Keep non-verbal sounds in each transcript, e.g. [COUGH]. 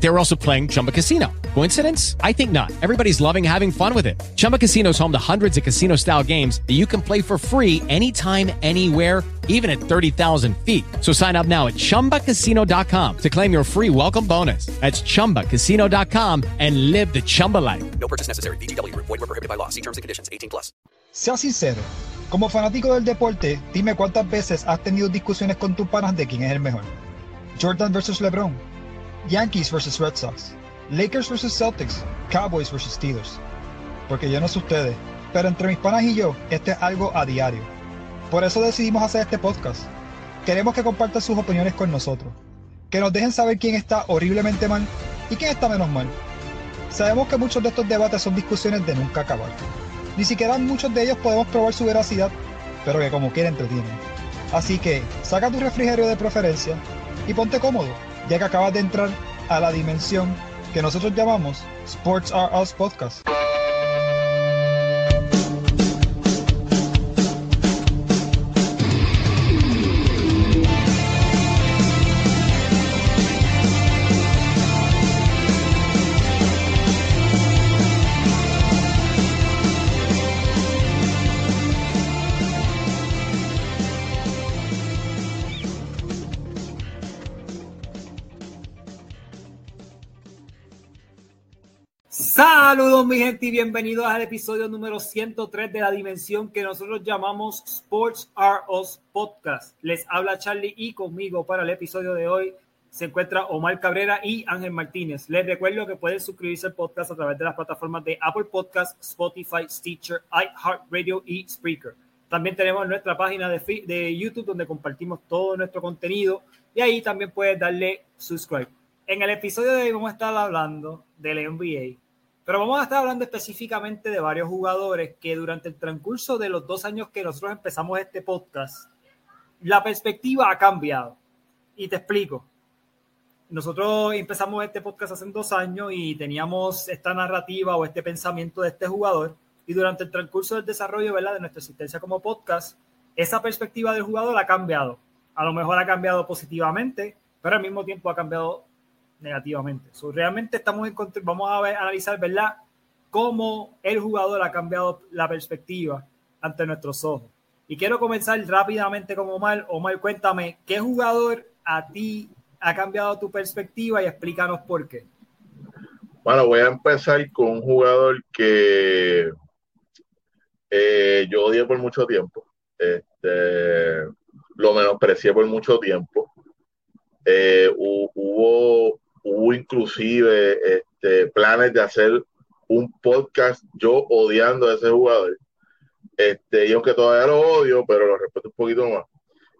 They were also playing Chumba Casino. Coincidence? I think not. Everybody's loving having fun with it. Chumba Casino is home to hundreds of casino style games that you can play for free anytime, anywhere, even at 30,000 feet. So sign up now at chumbacasino.com to claim your free welcome bonus. That's chumbacasino.com and live the Chumba life. No purchase necessary. VGW Group. Void were prohibited by law. See terms and conditions. 18 plus. Sea sincero, como fanático del deporte, dime cuántas veces has tenido discusiones con tus panas de quién es el mejor. Jordan versus LeBron, Yankees versus Red Sox, Lakers versus Celtics, Cowboys versus Steelers. Porque yo no sé ustedes, pero entre mis panas y yo, este es algo a diario. Por eso decidimos hacer este podcast. Queremos que compartan sus opiniones con nosotros. Que nos dejen saber quién está horriblemente mal y quién está menos mal. Sabemos que muchos de estos debates son discusiones de nunca acabar. Ni siquiera muchos de ellos podemos probar su veracidad, pero que como quiera entretienen. Así que saca tu refrigerio de preferencia y ponte cómodo, ya que acabas de entrar a la dimensión que nosotros llamamos Sports Are Us Podcast. Saludos mi gente y bienvenidos al episodio número 103 de la dimensión que nosotros llamamos Sports Are Us Podcast. Les habla Charlie y conmigo para el episodio de hoy se encuentra Omar Cabrera y Ángel Martínez. Les recuerdo que pueden suscribirse al podcast a través de las plataformas de Apple Podcast, Spotify, Stitcher, iHeartRadio y Spreaker. También tenemos nuestra página de, de YouTube donde compartimos todo nuestro contenido y ahí también puedes darle subscribe. En el episodio de hoy vamos a estar hablando del NBA pero vamos a estar hablando específicamente de varios jugadores que durante el transcurso de los dos años que nosotros empezamos este podcast, la perspectiva ha cambiado. Y te explico. Nosotros empezamos este podcast hace dos años y teníamos esta narrativa o este pensamiento de este jugador. Y durante el transcurso del desarrollo ¿verdad? de nuestra existencia como podcast, esa perspectiva del jugador ha cambiado. A lo mejor ha cambiado positivamente, pero al mismo tiempo ha cambiado negativamente. realmente estamos en vamos a, ver, analizar, ¿verdad? Cómo el jugador ha cambiado la perspectiva ante nuestros ojos. Y quiero comenzar rápidamente con Omar. Omar, cuéntame, ¿qué jugador a ti ha cambiado tu perspectiva y explícanos por qué? Bueno, voy a empezar con un jugador que eh, yo odié por mucho tiempo. Este, lo menosprecié por mucho tiempo. Eh, hubo hubo inclusive este, planes de hacer un podcast yo odiando a ese jugador. Este, y aunque todavía lo odio, pero lo respeto un poquito más.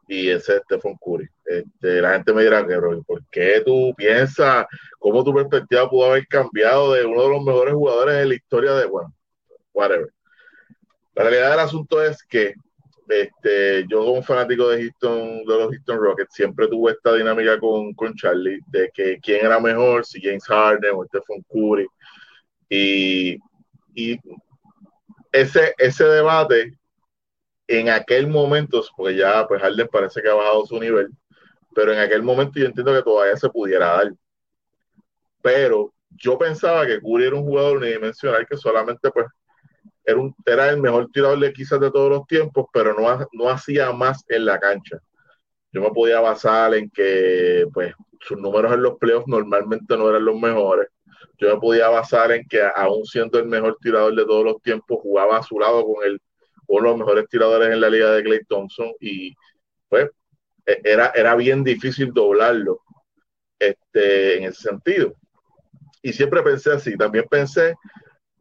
Y ese es Stephen Curry. Este, la gente me dirá que, ¿por qué tú piensas cómo tu perspectiva pudo haber cambiado de uno de los mejores jugadores de la historia de, bueno, whatever. La realidad del asunto es que este, yo como fanático de Houston, de los Houston Rockets, siempre tuve esta dinámica con, con Charlie de que quién era mejor, si James Harden o Stephen Curry. Y, y ese, ese debate en aquel momento, porque ya pues Harden parece que ha bajado su nivel, pero en aquel momento yo entiendo que todavía se pudiera dar. Pero yo pensaba que Curry era un jugador unidimensional que solamente pues era, un, era el mejor tirador quizás de todos los tiempos, pero no, no hacía más en la cancha. Yo me podía basar en que pues, sus números en los playoffs normalmente no eran los mejores. Yo me podía basar en que aún siendo el mejor tirador de todos los tiempos, jugaba a su lado con el, uno de los mejores tiradores en la liga de Clay Thompson y pues e, era, era bien difícil doblarlo este, en ese sentido. Y siempre pensé así, también pensé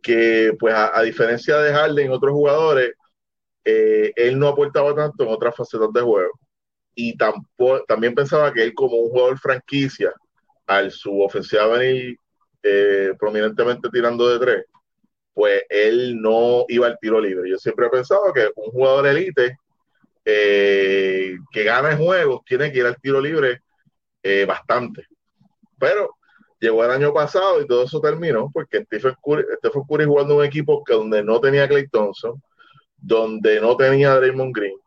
que, pues, a, diferencia de Harden y otros jugadores, eh, él no aportaba tanto en otras facetas de juego. Y tampoco, también pensaba que él, como un jugador franquicia, al su ofensiva venir eh, prominentemente tirando de tres, pues él no iba al tiro libre. Yo siempre he pensado que un jugador elite eh, que gana en juegos tiene que ir al tiro libre eh, bastante. Pero llegó el año pasado y todo eso terminó porque Stephen Curry, Curry jugando un equipo que donde no tenía Clay Thompson, donde no tenía Draymond Green,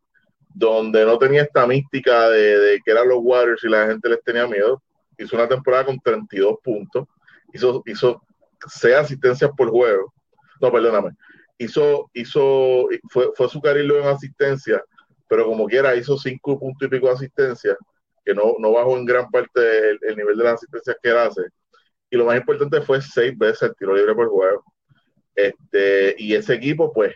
donde no tenía esta mística de, que eran los Warriors y la gente les tenía miedo. Hizo una temporada con 32 puntos, hizo, hizo 6 asistencias por juego. No, perdóname. Hizo, hizo, fue, fue su carril en asistencia pero como quiera hizo cinco puntos y pico de asistencia, que no, no bajó en gran parte el, nivel de las asistencias que él hace. Lo más importante fue seis veces el tiro libre por juego. Este, y ese equipo, pues,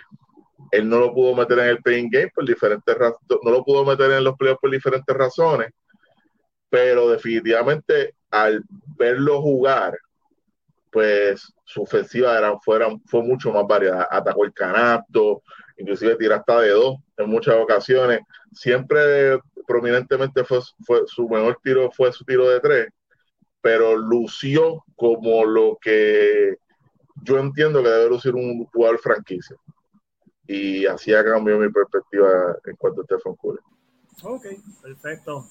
él no lo pudo meter en el playing game por diferentes razones, no lo pudo meter en los playoffs por diferentes razones, pero definitivamente al verlo jugar, pues su ofensiva era, fue mucho más variada. Atacó el canasto, inclusive tira hasta de dos en muchas ocasiones. Siempre prominentemente fue, fue su mejor tiro fue su tiro de tres, pero lució como lo que yo entiendo que debe lucir un jugador franquicia. Y así ha cambiado mi perspectiva en cuanto a Stephen Curry. Ok, perfecto.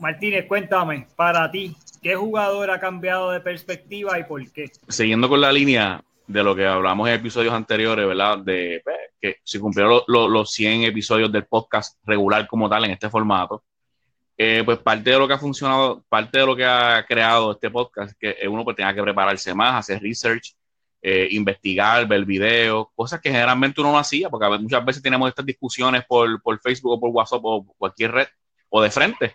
Martínez, cuéntame, para ti, ¿qué jugador ha cambiado de perspectiva y por qué? Siguiendo con la línea de lo que hablamos en episodios anteriores, ¿verdad? De pues, que se cumplieron los 100 episodios del podcast regular como tal en este formato. Eh, pues parte de lo que ha funcionado, parte de lo que ha creado este podcast que uno pues tenga que prepararse más, hacer research, eh, investigar, ver videos, cosas que generalmente uno no hacía, porque muchas veces tenemos estas discusiones por, por Facebook o por WhatsApp o cualquier red o de frente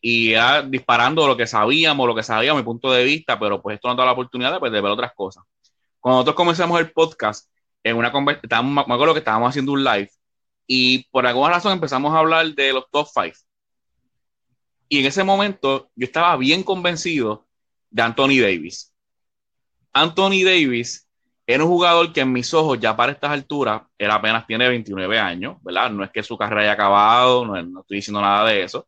y ya disparando lo que sabíamos, lo que sabíamos, mi punto de vista, pero pues esto nos da la oportunidad pues, de ver otras cosas. Cuando nosotros comenzamos el podcast, en una conversación, me acuerdo que estábamos haciendo un live y por alguna razón empezamos a hablar de los top five. Y en ese momento yo estaba bien convencido de Anthony Davis. Anthony Davis era un jugador que en mis ojos ya para estas alturas, él apenas tiene 29 años, ¿verdad? No es que su carrera haya acabado, no, estoy diciendo nada de eso.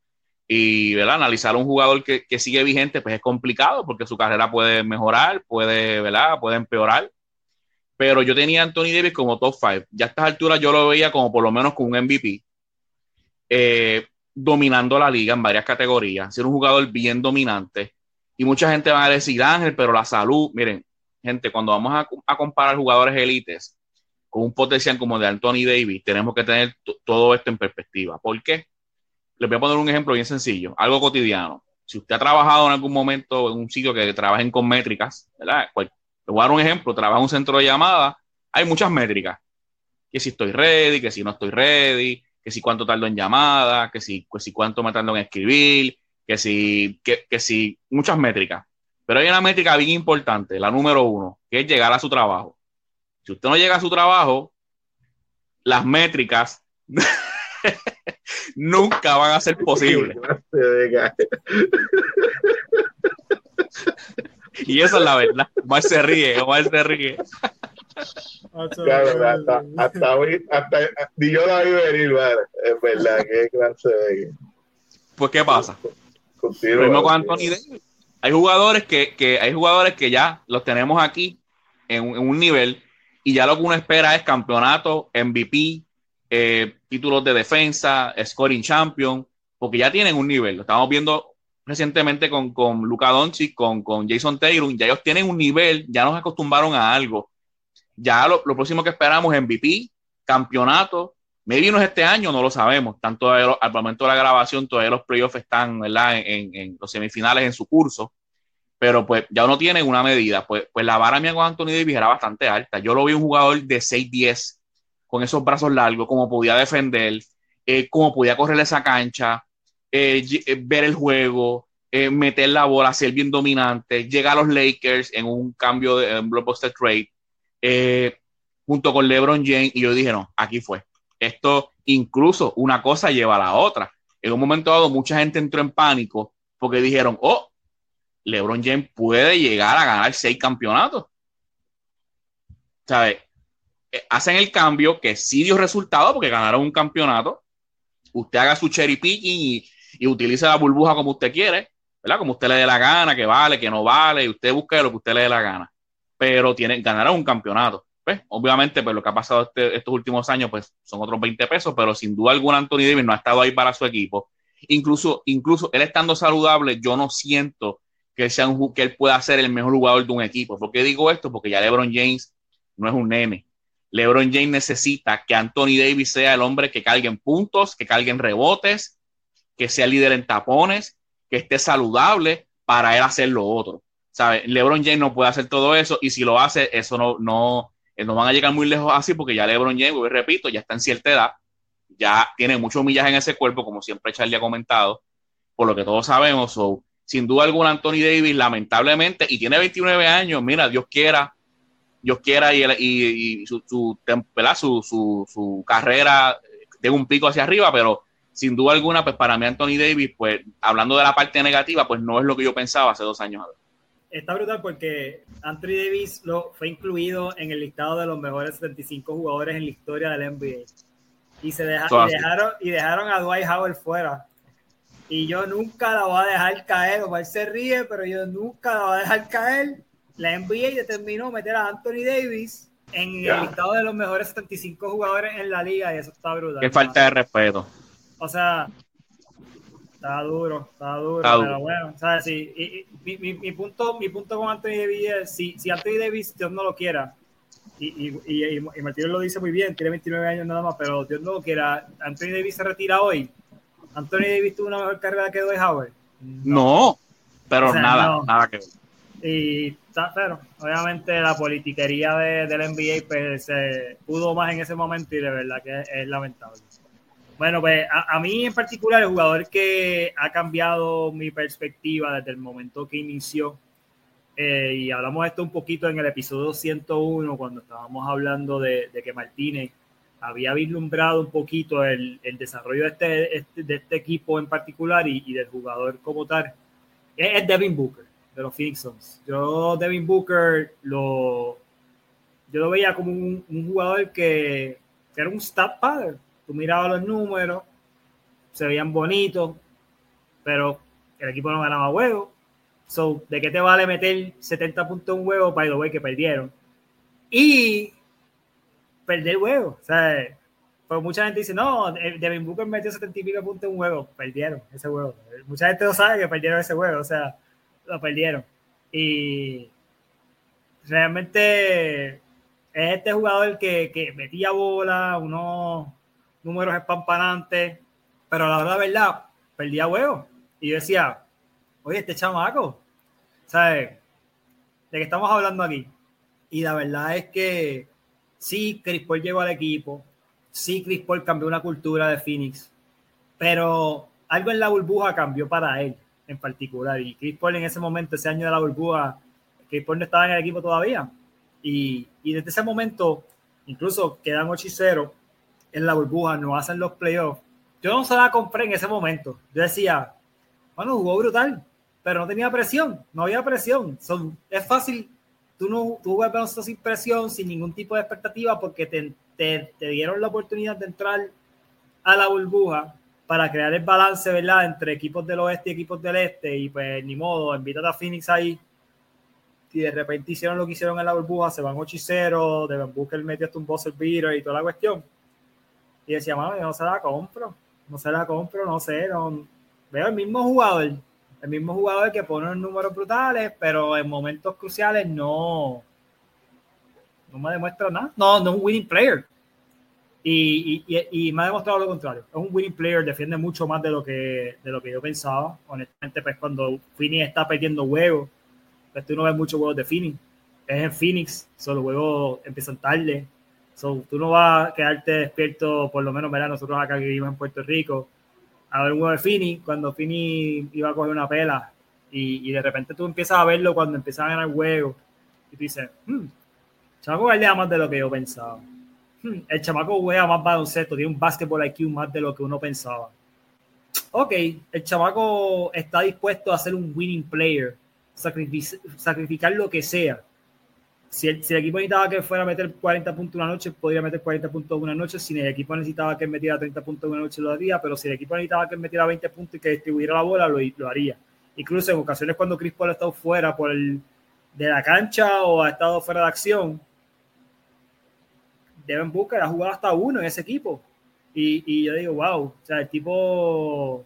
Y ¿verdad? analizar a un jugador que, que, sigue vigente pues es complicado porque su carrera puede mejorar, puede, ¿verdad? puede empeorar. Pero yo tenía a Anthony Davis como top 5. Ya a estas alturas yo lo veía como por lo menos con un MVP. Eh, dominando la liga en varias categorías, ser un jugador bien dominante. Y mucha gente va a decir, Ángel, pero la salud, miren, gente, cuando vamos a, a comparar jugadores élites con un potencial como de Anthony Davis, tenemos que tener todo esto en perspectiva. ¿Por qué? les voy a poner un ejemplo bien sencillo, algo cotidiano. Si usted ha trabajado en algún momento en un sitio que trabajen con métricas, ¿verdad? Pues, voy a dar un ejemplo, trabaja en un centro de llamada, hay muchas métricas. Que si estoy ready, que si no estoy ready, que si cuánto tardo en llamada, que si, que si cuánto me tardo en escribir, que si, que, que si, muchas métricas. Pero hay una métrica bien importante, la número uno, que es llegar a su trabajo. Si usted no llega a su trabajo, las métricas [LAUGHS] nunca van a ser posibles. [LAUGHS] y eso es la verdad. Omar se ríe, Omar se ríe. Claro, hasta, hasta, hoy, hasta, ni yo la vi venir, vale. Es verdad, qué clase de. Pues, ¿qué pasa? Contigo, con Anthony Hay jugadores que, que, hay jugadores que ya los tenemos aquí en un, en un nivel y ya lo que uno espera es campeonato, MVP, eh, títulos de defensa, scoring champion, porque ya tienen un nivel. Lo estamos viendo recientemente con, con Luca Doncic, con, con Jason Taylor, ya ellos tienen un nivel, ya nos acostumbraron a algo. Ya lo, próximo que esperamos es MVP, campeonato. Maybe no es este año, no lo sabemos. Tanto al momento de la grabación, todavía los playoffs están En, los semifinales en su curso. Pero pues ya uno tiene una medida. Pues, pues la vara mía con Anthony Davis era bastante alta. Yo lo vi un jugador de 6'10 con esos brazos largos, cómo podía defender, eh, cómo podía correr esa cancha, eh, eh, ver el juego, meter la bola, ser bien dominante, llegar a los Lakers en un cambio de blockbuster trade, junto con LeBron James, y yo dije, no, aquí fue. Esto incluso una cosa lleva a la otra. En un momento dado, mucha gente entró en pánico porque dijeron, oh, LeBron James puede llegar a ganar seis campeonatos. ¿sabes? Eh, hacen el cambio que sí dio resultado porque ganaron un campeonato. Usted haga su cherry picking y, y utilice la burbuja como usted quiere, ¿verdad? Como usted le dé la gana, que vale, que no vale, y usted busque lo que usted le dé la gana. Pero tienen, ganaron un campeonato. Obviamente, pues lo que ha pasado este, estos últimos años, pues son otros 20 pesos, pero sin duda alguna Anthony Davis no ha estado ahí para su equipo. Incluso, incluso él estando saludable, yo no siento que, sea un, que él pueda ser el mejor jugador de un equipo. ¿Por qué digo esto? Porque ya LeBron James no es un nene. LeBron James necesita que Anthony Davis sea el hombre que cargue en puntos, que cargue en rebotes, que sea líder en tapones, que esté saludable para él hacer lo otro. ¿Sabe? LeBron James no puede hacer todo eso y si lo hace, eso no, no, eh, no van a llegar muy lejos así porque ya LeBron James, repito, ya está en cierta edad, ya tiene mucho millaje en ese cuerpo, como siempre Charlie ha comentado, por lo que todos sabemos. sin duda alguna, Anthony Davis, lamentablemente, y tiene 29 años, mira, Dios quiera, Dios quiera y, y, su, su, su, su, carrera tenga un pico hacia arriba, pero sin duda alguna, pues para mí Anthony Davis, pues hablando de la parte negativa, pues no es lo que yo pensaba hace dos años Está brutal porque Anthony Davis lo, fue incluido en el listado de los mejores 75 jugadores en la historia del NBA. Y, se dejaron, y dejaron a Dwight Howard fuera. Y yo nunca la voy a dejar caer. O él se ríe, pero yo nunca la voy a dejar caer. La NBA determinó meter a Anthony Davis en el listado de los mejores 75 jugadores en la liga y eso está brutal. Qué falta de respeto. O sea, está duro, está duro, pero bueno, sea, sí, mi, mi, mi, punto, mi punto con Anthony Davis es, si, si Anthony Davis, Dios no lo quiera, y, y, y, y Martínez lo dice muy bien, tiene 29 años nada más, pero Dios no lo quiera, Anthony Davis se retira hoy. Anthony Davis tuvo una mejor carrera que Dwight Howard. No, pero nada, nada que ver. Y está, pero obviamente la politiquería de, del NBA pues, se pudo más en ese momento y de verdad que es lamentable. Bueno, pues a, mí en particular, el jugador que ha cambiado mi perspectiva desde el momento que inició, eh, y hablamos de esto un poquito en el episodio 101, cuando estábamos hablando de, que Martínez había vislumbrado un poquito el, desarrollo de este, este, de este equipo en particular y, del jugador como tal, es, Devin Booker, de los Phoenix Suns. Yo, Devin Booker, lo, yo lo veía como un, jugador que, que, era un stat padre tú mirabas los números, se veían bonitos, pero el equipo no ganaba huevos. So, ¿de qué te vale meter 70 puntos un huevo? The way, que perdieron. Y perder huevo. O sea, pues mucha gente dice, no, Devin Booker metió 70 y pico puntos un huevo. Perdieron ese huevo. Mucha gente no sabe que perdieron ese huevo. O sea, lo perdieron. Y realmente es este jugador que, que metía bola, uno números espampanantes, pero la verdad, verdad, perdía huevo. Y yo decía, oye, este chamaco, ¿sabes? ¿De qué estamos hablando aquí? Y la verdad es que sí, Chris Paul llegó al equipo, sí, Chris Paul cambió una cultura de Phoenix, pero algo en la burbuja cambió para él en particular. Y Chris Paul en ese momento, ese año de la burbuja, Chris Paul no estaba en el equipo todavía. Y, y desde ese momento, incluso quedan 8 y 0 en la burbuja, no hacen los playoffs. Yo no se la compré en ese momento. Yo decía, bueno, jugó brutal, pero no tenía presión, no había presión. Son, es fácil, tú no tú juegas sin presión, sin ningún tipo de expectativa, porque te, te, te, dieron la oportunidad de entrar a la burbuja para crear el balance, ¿verdad?, entre equipos del oeste y equipos del este, y pues ni modo, invitar a Phoenix ahí. Y de repente hicieron lo que hicieron en la burbuja, se van 8 y 0, Devin Booker metió hasta un buzzer beater y toda la cuestión y decía, yo no se la compro, no se la compro, no sé, no, veo el mismo jugador, el mismo jugador que pone números brutales, pero en momentos cruciales no, no me demuestra nada, no, no es un winning player. Y, y, y, me ha demostrado lo contrario. Es un winning player, defiende mucho más de lo que, de lo que yo pensaba. Honestamente, pues cuando Phoenix está perdiendo huevos, pues tú no ves muchos huevos de Phoenix. Es en Phoenix, solo huevos empiezan tarde. So, tú no vas a quedarte despierto, por lo menos, ¿verdad? Nosotros acá que vivimos en Puerto Rico, a ver un juego de Fini, cuando Fini iba a coger una pela, y, y, de repente tú empiezas a verlo cuando empiezan a ganar juego, y tú dices, hmm, chamaco guardea más de lo que yo pensaba. Hmm, el chamaco juega más baloncesto, tiene un basketball IQ más de lo que uno pensaba. Ok, el chamaco está dispuesto a ser un winning player, sacrificar lo que sea si el, equipo necesitaba que fuera a meter 40 puntos una noche, podría meter 40 puntos una noche. Si el equipo necesitaba que metiera 30 puntos una noche, lo haría. Pero si el equipo necesitaba que metiera 20 puntos y que distribuyera la bola, lo, lo haría. Incluso en ocasiones cuando Chris Paul ha estado fuera por el, de la cancha o ha estado fuera de acción, Devin Booker ha jugado hasta uno en ese equipo. Y, y yo digo, wow, o sea, el tipo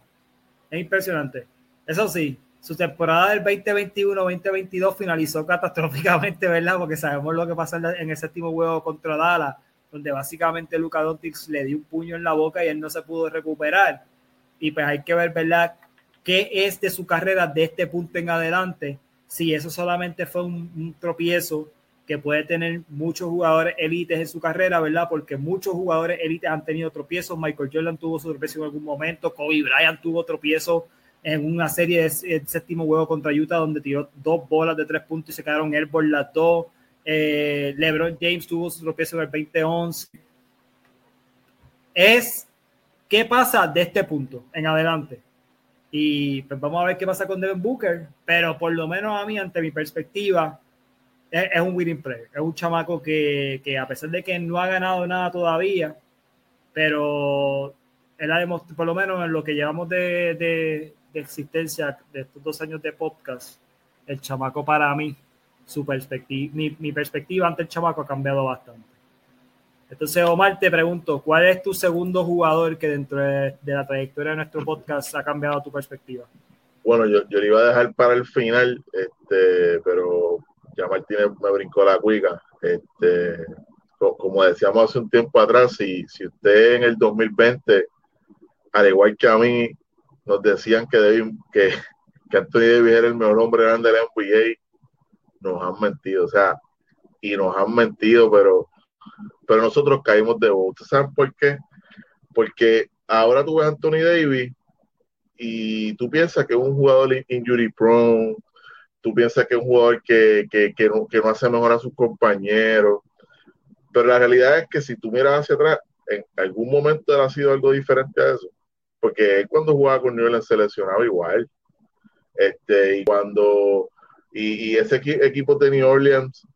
es impresionante. Eso sí, su temporada del 2021-2022 finalizó [LAUGHS] catastróficamente, ¿verdad? Porque sabemos lo que pasó en el séptimo juego contra Dallas, donde básicamente Luka Doncic le dio un puño en la boca y él no se pudo recuperar. Y pues hay que ver, ¿verdad? ¿Qué es de su carrera de este punto en adelante? Si eso solamente fue un, tropiezo que puede tener muchos jugadores élites en su carrera, ¿verdad? Porque muchos jugadores élites han tenido tropiezos. Michael Jordan tuvo su tropiezo en algún momento, Kobe Bryant tuvo tropiezo en una serie de, séptimo juego contra Utah donde tiró dos bolas de tres puntos y se quedaron por las dos. Eh, LeBron James tuvo su tropiezo en el 2011. Es qué pasa de este punto en adelante. Y pues vamos a ver qué pasa con Devin Booker, pero por lo menos a mí, ante mi perspectiva, es, un winning player. Es un chamaco que, que, a pesar de que no ha ganado nada todavía, pero él ha demostrado, por lo menos en lo que llevamos de, de existencia de estos dos años de podcast, el chamaco para mí, su perspectiva, mi, mi, perspectiva ante el chamaco ha cambiado bastante. Entonces, Omar, te pregunto, ¿cuál es tu segundo jugador que dentro de, de la trayectoria de nuestro podcast ha cambiado tu perspectiva? Bueno, yo, yo le iba a dejar para el final, este, pero ya Martínez me brincó la cuica. Este, como decíamos hace un tiempo atrás, si, si usted en el 2020, al igual que a mí, nos decían que, David, que, que Anthony Davis era el mejor hombre grande de la NBA, nos han mentido, o sea, y nos han mentido, pero, pero nosotros caímos de voz. ¿Ustedes saben por qué? Porque ahora tú ves a Anthony Davis y tú piensas que es un jugador injury prone, tú piensas que es un jugador que, que, que, no, que no hace mejor a sus compañeros, pero la realidad es que si tú miras hacia atrás, en algún momento ha sido algo diferente a eso porque él cuando jugaba con New Orleans seleccionaba igual. Este, y cuando, y, y ese equi equipo de New Orleans,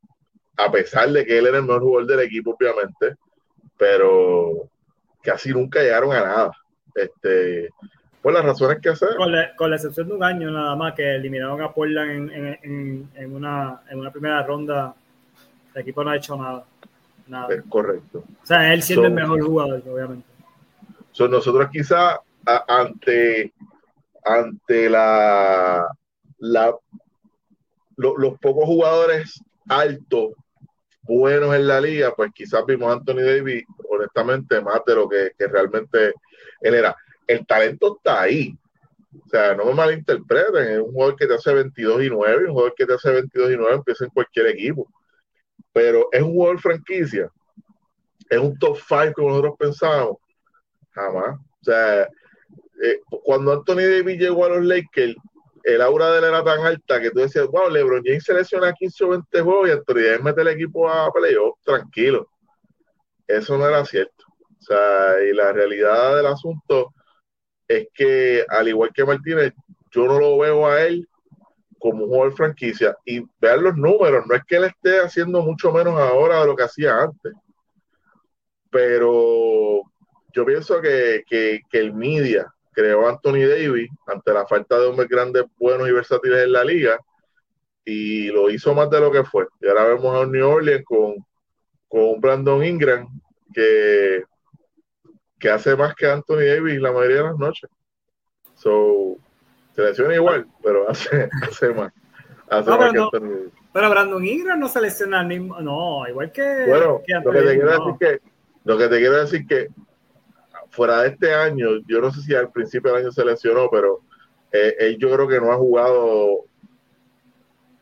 a pesar de que él era el mejor jugador del equipo, obviamente, pero casi nunca llegaron a nada. Este, por las razones que hacer. Con la, con la excepción de un año nada más que eliminaron a Portland en, en, en, en una, en una primera ronda, el equipo no ha hecho nada. nada. Es correcto. O sea, él siendo so, el mejor jugador, obviamente. So nosotros quizá ante, ante la, la lo, los pocos jugadores altos buenos en la liga, pues quizás vimos a Anthony Davis, honestamente, más de lo que, que, realmente él era. El talento está ahí. O sea, no me malinterpreten, es un jugador que te hace 22 y 9, un jugador que te hace 22 y 9 empieza en cualquier equipo. Pero es un jugador franquicia, es un top 5 como nosotros pensábamos, jamás. O sea, eh, cuando Anthony Davis llegó a los Lakers, el aura de él era tan alta que tú decías, wow, LeBron James selecciona 15 o 20 juegos y Anthony Davis mete el equipo a playoff, tranquilo. Eso no era cierto. O sea, y la realidad del asunto es que, al igual que Martínez, yo no lo veo a él como un jugador franquicia. Y vean los números, no es que él esté haciendo mucho menos ahora de lo que hacía antes. Pero yo pienso que, que, que el media creó Anthony Davis ante la falta de hombres grandes, buenos y versátiles en la liga y lo hizo más de lo que fue. Y ahora vemos a New Orleans con, con Brandon Ingram que, que hace más que Anthony Davis la mayoría de las noches. So, se lesiona igual, pero hace, [LAUGHS] hace más. Hace no, más pero, no, pero, Brandon Ingram no se lesiona al mismo. No, igual que. Bueno, que lo, que te quiero decir que, lo que te quiero decir que fuera de este año, yo no sé si al principio del año se lesionó, pero eh, él yo creo que no ha jugado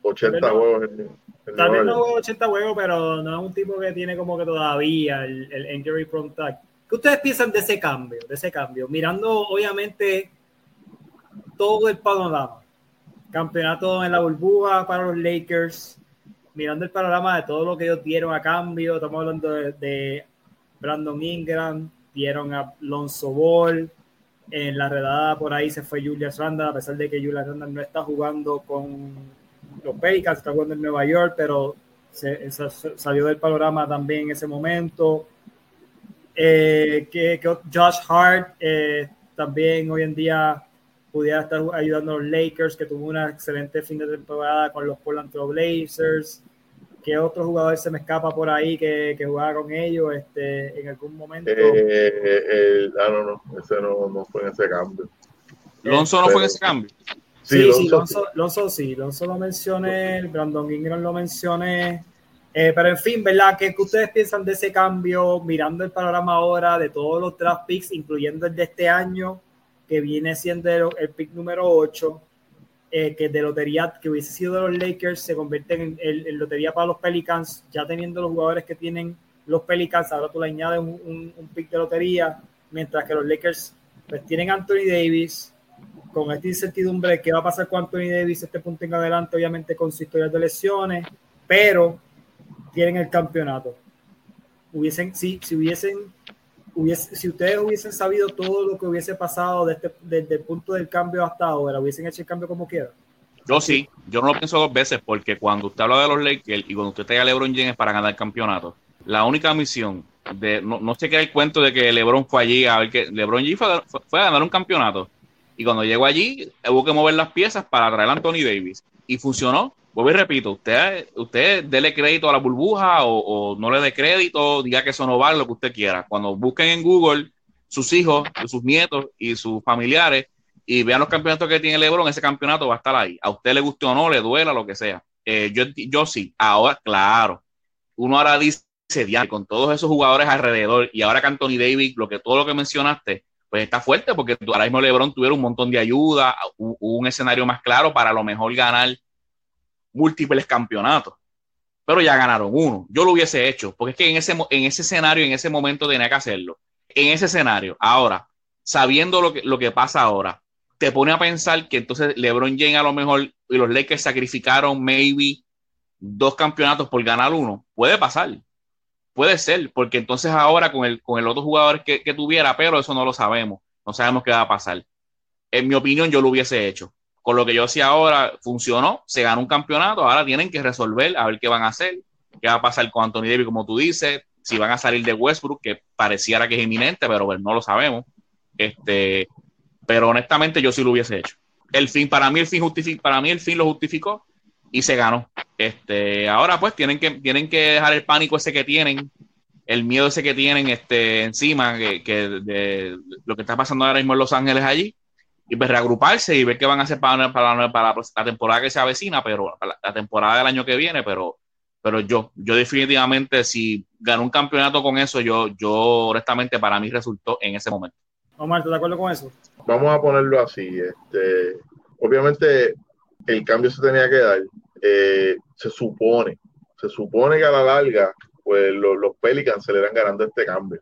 80 no, juegos. En, en también no jugó 80 juegos, pero no es un tipo que tiene como que todavía el, el injury prone tag. ¿Qué ustedes piensan de ese cambio? De ese cambio, mirando obviamente todo el panorama, campeonato en la burbuja para los Lakers, mirando el panorama de todo lo que ellos dieron a cambio, estamos hablando de, de Brandon Ingram, dieron a Lonzo Ball. En la redada por ahí se fue Julius Randle, a pesar de que Julius Randle no está jugando con los Pelicans, está jugando en Nueva York, pero se, salió del panorama también en ese momento. Eh, que, Josh Hart eh, también hoy en día pudiera estar ayudando a los Lakers, que tuvo una excelente fin de temporada con los Portland Blazers. ¿Qué otro jugador se me escapa por ahí que, que jugaba con ellos este, en algún momento? Eh, ah, no, no, ese no, no fue en ese cambio. ¿Lonzo no fue en ese cambio? Sí, sí, Lonzo, Lonzo, sí, Lonzo lo mencioné, Brandon Ingram lo mencioné. Eh, pero en fin, ¿verdad? ¿Qué, ustedes piensan de ese cambio mirando el panorama ahora de todos los draft picks, incluyendo el de este año, que viene siendo el, pick número 8, eh, que de lotería, que hubiese sido de los Lakers, se convierte en, en, lotería para los Pelicans, ya teniendo los jugadores que tienen los Pelicans, ahora tú le añades un, un, pick de lotería, mientras que los Lakers pues tienen Anthony Davis, con esta incertidumbre de qué va a pasar con Anthony Davis este punto en adelante, obviamente con su historia de lesiones, pero tienen el campeonato. Hubiesen, si, si hubiesen, hubiese, si ustedes hubiesen sabido todo lo que hubiese pasado desde, desde el punto del cambio hasta ahora, hubiesen hecho el cambio como quiera. Yo sí, yo no lo pienso dos veces porque cuando usted habla de los Lakers y cuando usted tenga a LeBron James para ganar el campeonato, la única misión de no, no sé qué el cuento de que LeBron fue allí a ver que LeBron James fue, a ganar un campeonato y cuando llegó allí hubo que mover las piezas para traer a Anthony Davis y funcionó Vuelvo y repito, usted, usted dele crédito a la burbuja o, no le dé crédito, diga que eso no vale lo que usted quiera. Cuando busquen en Google sus hijos, sus nietos y sus familiares y vean los campeonatos que tiene LeBron, ese campeonato va a estar ahí. A usted le guste o no, le duela, lo que sea. Eh, yo, yo sí, ahora, claro, uno ahora dice, con todos esos jugadores alrededor y ahora que Anthony Davis, lo que, todo lo que mencionaste, pues está fuerte porque ahora mismo LeBron tuviera un montón de ayuda, un escenario más claro para a lo mejor ganar múltiples campeonatos, pero ya ganaron uno. Yo lo hubiese hecho, porque es que en ese, en ese escenario, en ese momento tenía que hacerlo. En ese escenario, ahora, sabiendo lo que, lo que pasa ahora, te pone a pensar que entonces LeBron James a lo mejor y los Lakers sacrificaron maybe dos campeonatos por ganar uno. Puede pasar. Puede ser, porque entonces ahora con el, con el otro jugador que, que tuviera, pero eso no lo sabemos. No sabemos qué va a pasar. En mi opinión, yo lo hubiese hecho con lo que yo hacía ahora, funcionó, se ganó un campeonato, ahora tienen que resolver a ver qué van a hacer, qué va a pasar con Anthony Davis, como tú dices, si van a salir de Westbrook, que pareciera que es inminente, pero pues, no lo sabemos. Este, pero honestamente yo sí lo hubiese hecho. El fin, para mí el fin para mí el fin lo justificó y se ganó. Este, ahora pues tienen que, tienen que dejar el pánico ese que tienen, el miedo ese que tienen este, encima, que, que de lo que está pasando ahora mismo en Los Ángeles allí, y pues reagruparse y ver qué van a hacer para, para, para la temporada que se avecina, pero la, temporada del año que viene, pero, pero yo, yo definitivamente si ganó un campeonato con eso, yo, yo honestamente para mí resultó en ese momento. Omar, ¿estás de acuerdo con eso? Vamos a ponerlo así, este, obviamente el cambio se tenía que dar, eh, se supone, se supone que a la larga, pues los, los Pelicans se le eran ganando este cambio.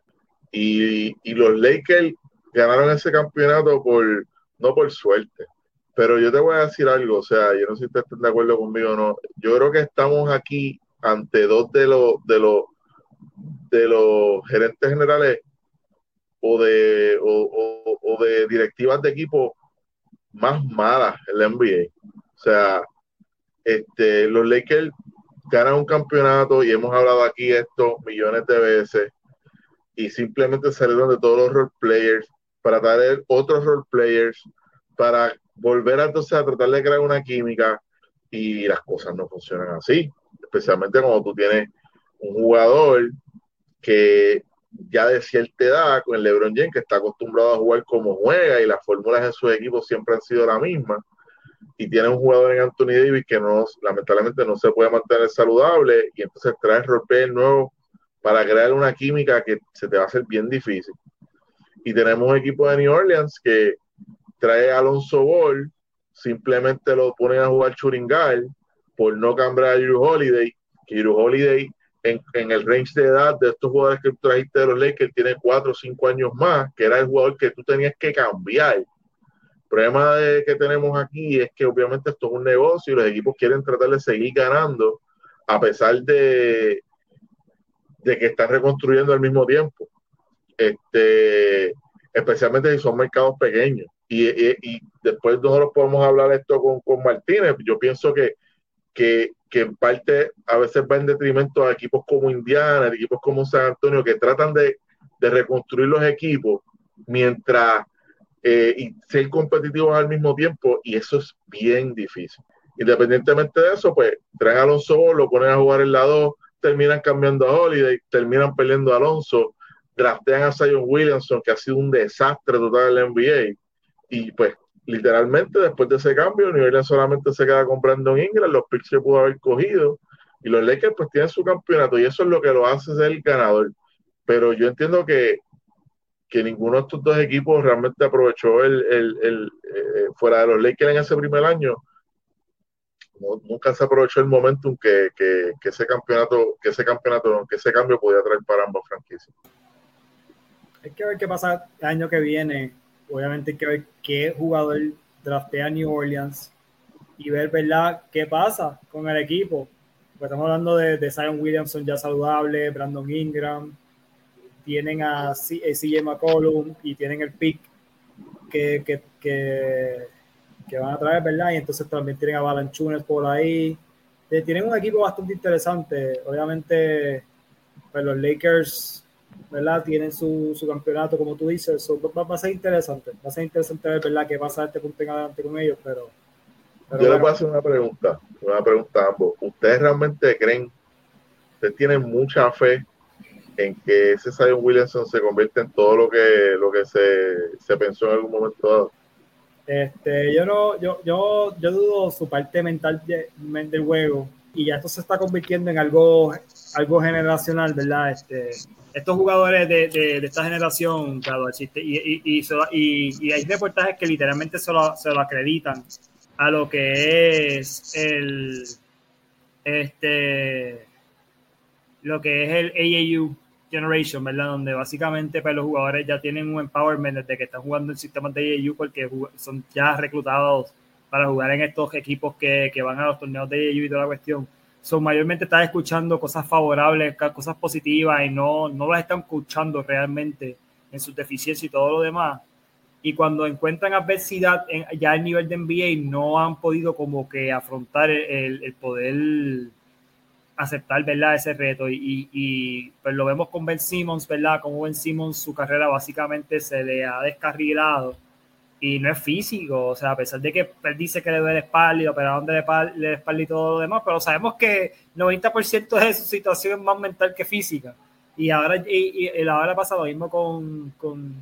Y, y los Lakers ganaron ese campeonato por no por suerte. Pero yo te voy a decir algo, o sea, yo no sé si ustedes están de acuerdo conmigo o no. Yo creo que estamos aquí ante dos de los de los de los gerentes generales o de o, de directivas de equipo más malas en NBA. O sea, este, los Lakers ganan un campeonato y hemos hablado aquí esto millones de veces y simplemente salieron de todos los role players para traer otros role players, para volver entonces a tratar de crear una química y las cosas no funcionan así, especialmente cuando tú tienes un jugador que ya de cierta edad, con el LeBron James, que está acostumbrado a jugar como juega y las fórmulas de su equipo siempre han sido la misma, y tiene un jugador en Anthony Davis que no, lamentablemente no se puede mantener saludable, y entonces trae el nuevo para crear una química que se te va a hacer bien difícil y tenemos un equipo de New Orleans que trae a Alonso Ball, simplemente lo ponen a jugar Churingal por no cambiar a Drew Holiday, que Holiday en, el range de edad de estos jugadores que trajiste de los Lakers tiene 4 o 5 años más, que era el jugador que tú tenías que cambiar. El problema de, que tenemos aquí es que obviamente esto es un negocio y los equipos quieren tratar de seguir ganando a pesar de, de que están reconstruyendo al mismo tiempo este, especialmente si son mercados pequeños. Y, y, después nosotros podemos hablar esto con, con, Martínez. Yo pienso que que, que en parte a veces va en detrimento a equipos como Indiana, equipos como San Antonio, que tratan de, de reconstruir los equipos mientras eh, y ser competitivos al mismo tiempo, y eso es bien difícil. Independientemente de eso, pues traen a Alonso, lo ponen a jugar en la 2, terminan cambiando a Holiday, terminan peleando a Alonso, draftean a Zion Williamson, que ha sido un desastre total en la NBA, y pues literalmente después de ese cambio, New Orleans solamente se queda con Brandon Ingram, los picks que pudo haber cogido, y los Lakers pues tienen su campeonato, y eso es lo que lo hace ser el ganador. Pero yo entiendo que, que ninguno de estos dos equipos realmente aprovechó el, el, el eh, fuera de los Lakers en ese primer año, nunca se aprovechó el momentum que, que, que, ese campeonato, que ese campeonato, que ese cambio podía traer para ambas franquicias. Hay que ver qué pasa el año que viene. Obviamente hay que ver qué jugador draftea New Orleans y ver, ¿verdad?, qué pasa con el equipo. Pues estamos hablando de, de Zion Williamson ya saludable, Brandon Ingram, tienen a CJ eh, McCollum y tienen el pick que, que, que que van a traer, ¿verdad? Y entonces también tienen a Balanchunes por ahí. Eh, tienen un equipo bastante interesante. Obviamente, pues los Lakers, ¿verdad? Tienen su, su campeonato, como tú dices. va, a ser interesante. Va a ser interesante ver, ¿verdad? Qué pasa este punto en adelante con ellos, pero... Yo les voy a hacer una pregunta, una pregunta a ambos. ¿Ustedes realmente creen, ustedes tienen mucha fe en que ese Zion Williamson se convierta en todo lo que, lo que se, se pensó en algún momento dado? Este, yo no, yo, yo, yo dudo su parte mental del juego y ya esto se está convirtiendo en algo, algo generacional, ¿verdad? Este, estos jugadores de, de, esta generación, claro, existe, y, y, y, hay reportajes que literalmente se lo, se lo acreditan a lo que es el este lo que es el AAU Generation, ¿verdad? Donde básicamente pues, los jugadores ya tienen un empowerment desde que están jugando en sistemas de AAU porque son ya reclutados para jugar en estos equipos que, que van a los torneos de AAU y toda la cuestión. Son mayormente están escuchando cosas favorables, cosas positivas y no, no las están escuchando realmente en sus deficiencias y todo lo demás. Y cuando encuentran adversidad ya al nivel de NBA, no han podido como que afrontar el, poder aceptar, ¿verdad? Ese reto. Y, y, pues lo vemos con Ben Simmons, ¿verdad? Como Ben Simmons, su carrera básicamente se le ha descarrilado y no es físico. O sea, a pesar de que él dice que le duele la espalda y operaron de la espalda y todo lo demás, pero sabemos que 90% de su situación es más mental que física. Y ahora, y, y ahora pasa lo mismo con, con,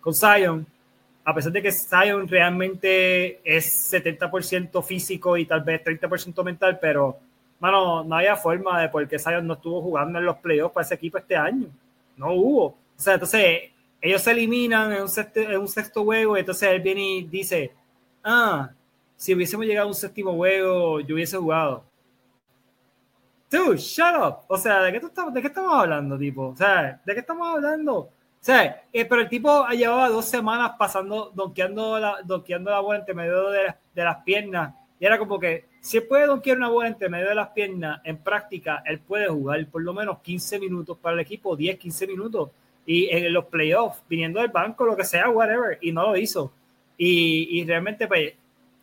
con Zion. A pesar de que Zion realmente es 70% físico y tal vez 30% mental, pero mano, no había forma de por qué Zion no estuvo jugando en los playoffs para ese equipo este año. No hubo. O sea, entonces ellos se eliminan en un sexto, en un sexto juego y entonces él viene y dice, ah, si hubiésemos llegado a un séptimo juego, yo hubiese jugado. Dude, shut up. O sea, ¿de qué, estamos, ¿de qué estamos hablando, tipo? O sea, ¿de qué estamos hablando? O sea, eh, pero el tipo llevaba dos semanas pasando, donkeando la, donkeando la bola entre medio de, de las piernas. Y era como que, si él puede donkear una bola entre medio de las piernas, en práctica, él puede jugar por lo menos 15 minutos para el equipo, 10, 15 minutos. Y en los playoffs, viniendo del banco, lo que sea, whatever. Y no lo hizo. Y, y realmente, pues,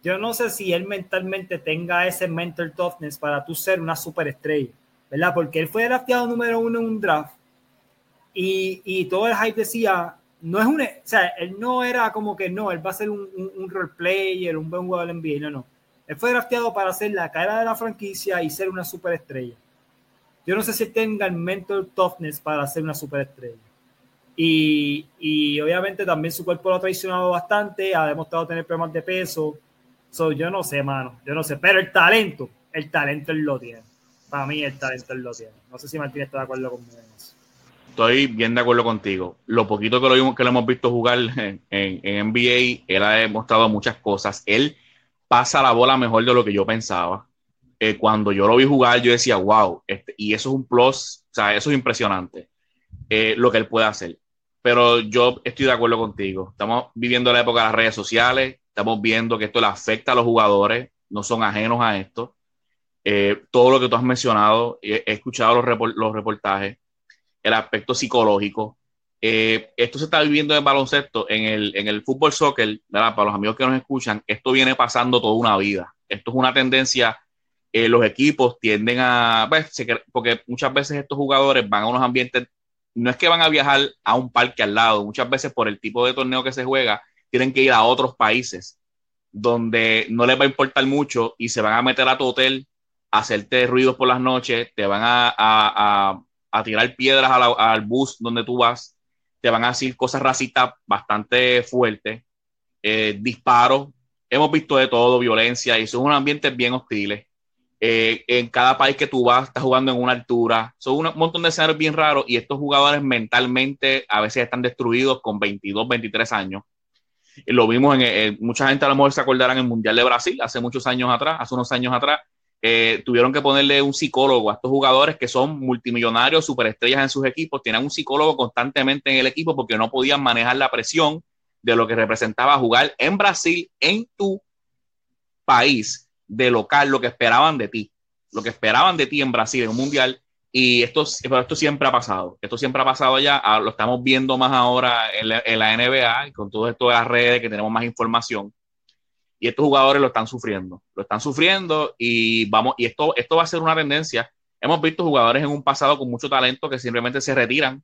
yo no sé si él mentalmente tenga ese mental toughness para tú ser una superestrella, ¿verdad? Porque él fue drafteado número uno en un draft. Y, y todo el hype decía, no es un, o sea, él no era como que no, él va a ser un, un, un role player, un buen jugador en NBA, no, no él fue drafteado para ser la cara de la franquicia y ser una superestrella. Yo no sé si tenga el mental toughness para ser una superestrella. Y, y obviamente también su cuerpo lo ha traicionado bastante, ha demostrado tener problemas de peso. So, yo no sé, mano, yo no sé. Pero el talento, el talento él lo tiene. Para mí el talento él lo tiene. No sé si Martín está de acuerdo conmigo en eso. Estoy bien de acuerdo contigo. Lo poquito que lo, que lo hemos visto jugar [LAUGHS] en, en, NBA, él ha demostrado muchas cosas. Él pasa la bola mejor de lo que yo pensaba. Eh, cuando yo lo vi jugar, yo decía, wow, este, y eso es un plus, o sea, eso es impresionante, eh, lo que él puede hacer. Pero yo estoy de acuerdo contigo. Estamos viviendo la época de las redes sociales, estamos viendo que esto le afecta a los jugadores, no son ajenos a esto. Eh, todo lo que tú has mencionado, he, escuchado los, reportajes, el aspecto psicológico, eh, esto se está viviendo en baloncesto, en el, en el fútbol soccer, ¿verdad? para los amigos que nos escuchan, esto viene pasando toda una vida. Esto es una tendencia eh, los equipos tienden a, pues, porque muchas veces estos jugadores van a unos ambientes, no es que van a viajar a un parque al lado, muchas veces por el tipo de torneo que se juega, tienen que ir a otros países donde no les va a importar mucho y se van a meter a tu hotel, a hacerte ruidos por las noches, te van a, tirar piedras al bus donde tú vas, te van a decir cosas racistas bastante fuertes, eh, disparos, hemos visto de todo, violencia, y son unos ambientes bien hostiles. Eh, en cada país que tú vas, estás jugando en una altura. Son un montón de escenarios bien raros y estos jugadores mentalmente a veces están destruidos con 22, 23 años. Y lo vimos en, mucha gente a lo mejor se acordarán en el Mundial de Brasil hace muchos años atrás, hace unos años atrás. Tuvieron que ponerle un psicólogo a estos jugadores que son multimillonarios, superestrellas en sus equipos, tienen un psicólogo constantemente en el equipo porque no podían manejar la presión de lo que representaba jugar en Brasil, en tu país, de local lo que esperaban de ti, lo que esperaban de ti en Brasil en un mundial. Y esto, esto siempre ha pasado, esto siempre ha pasado ya, ah, lo estamos viendo más ahora en la, NBA con todo esto de las redes que tenemos más información. Y estos jugadores lo están sufriendo, lo están sufriendo y vamos, y esto, esto va a ser una tendencia. Hemos visto jugadores en un pasado con mucho talento que simplemente se retiran.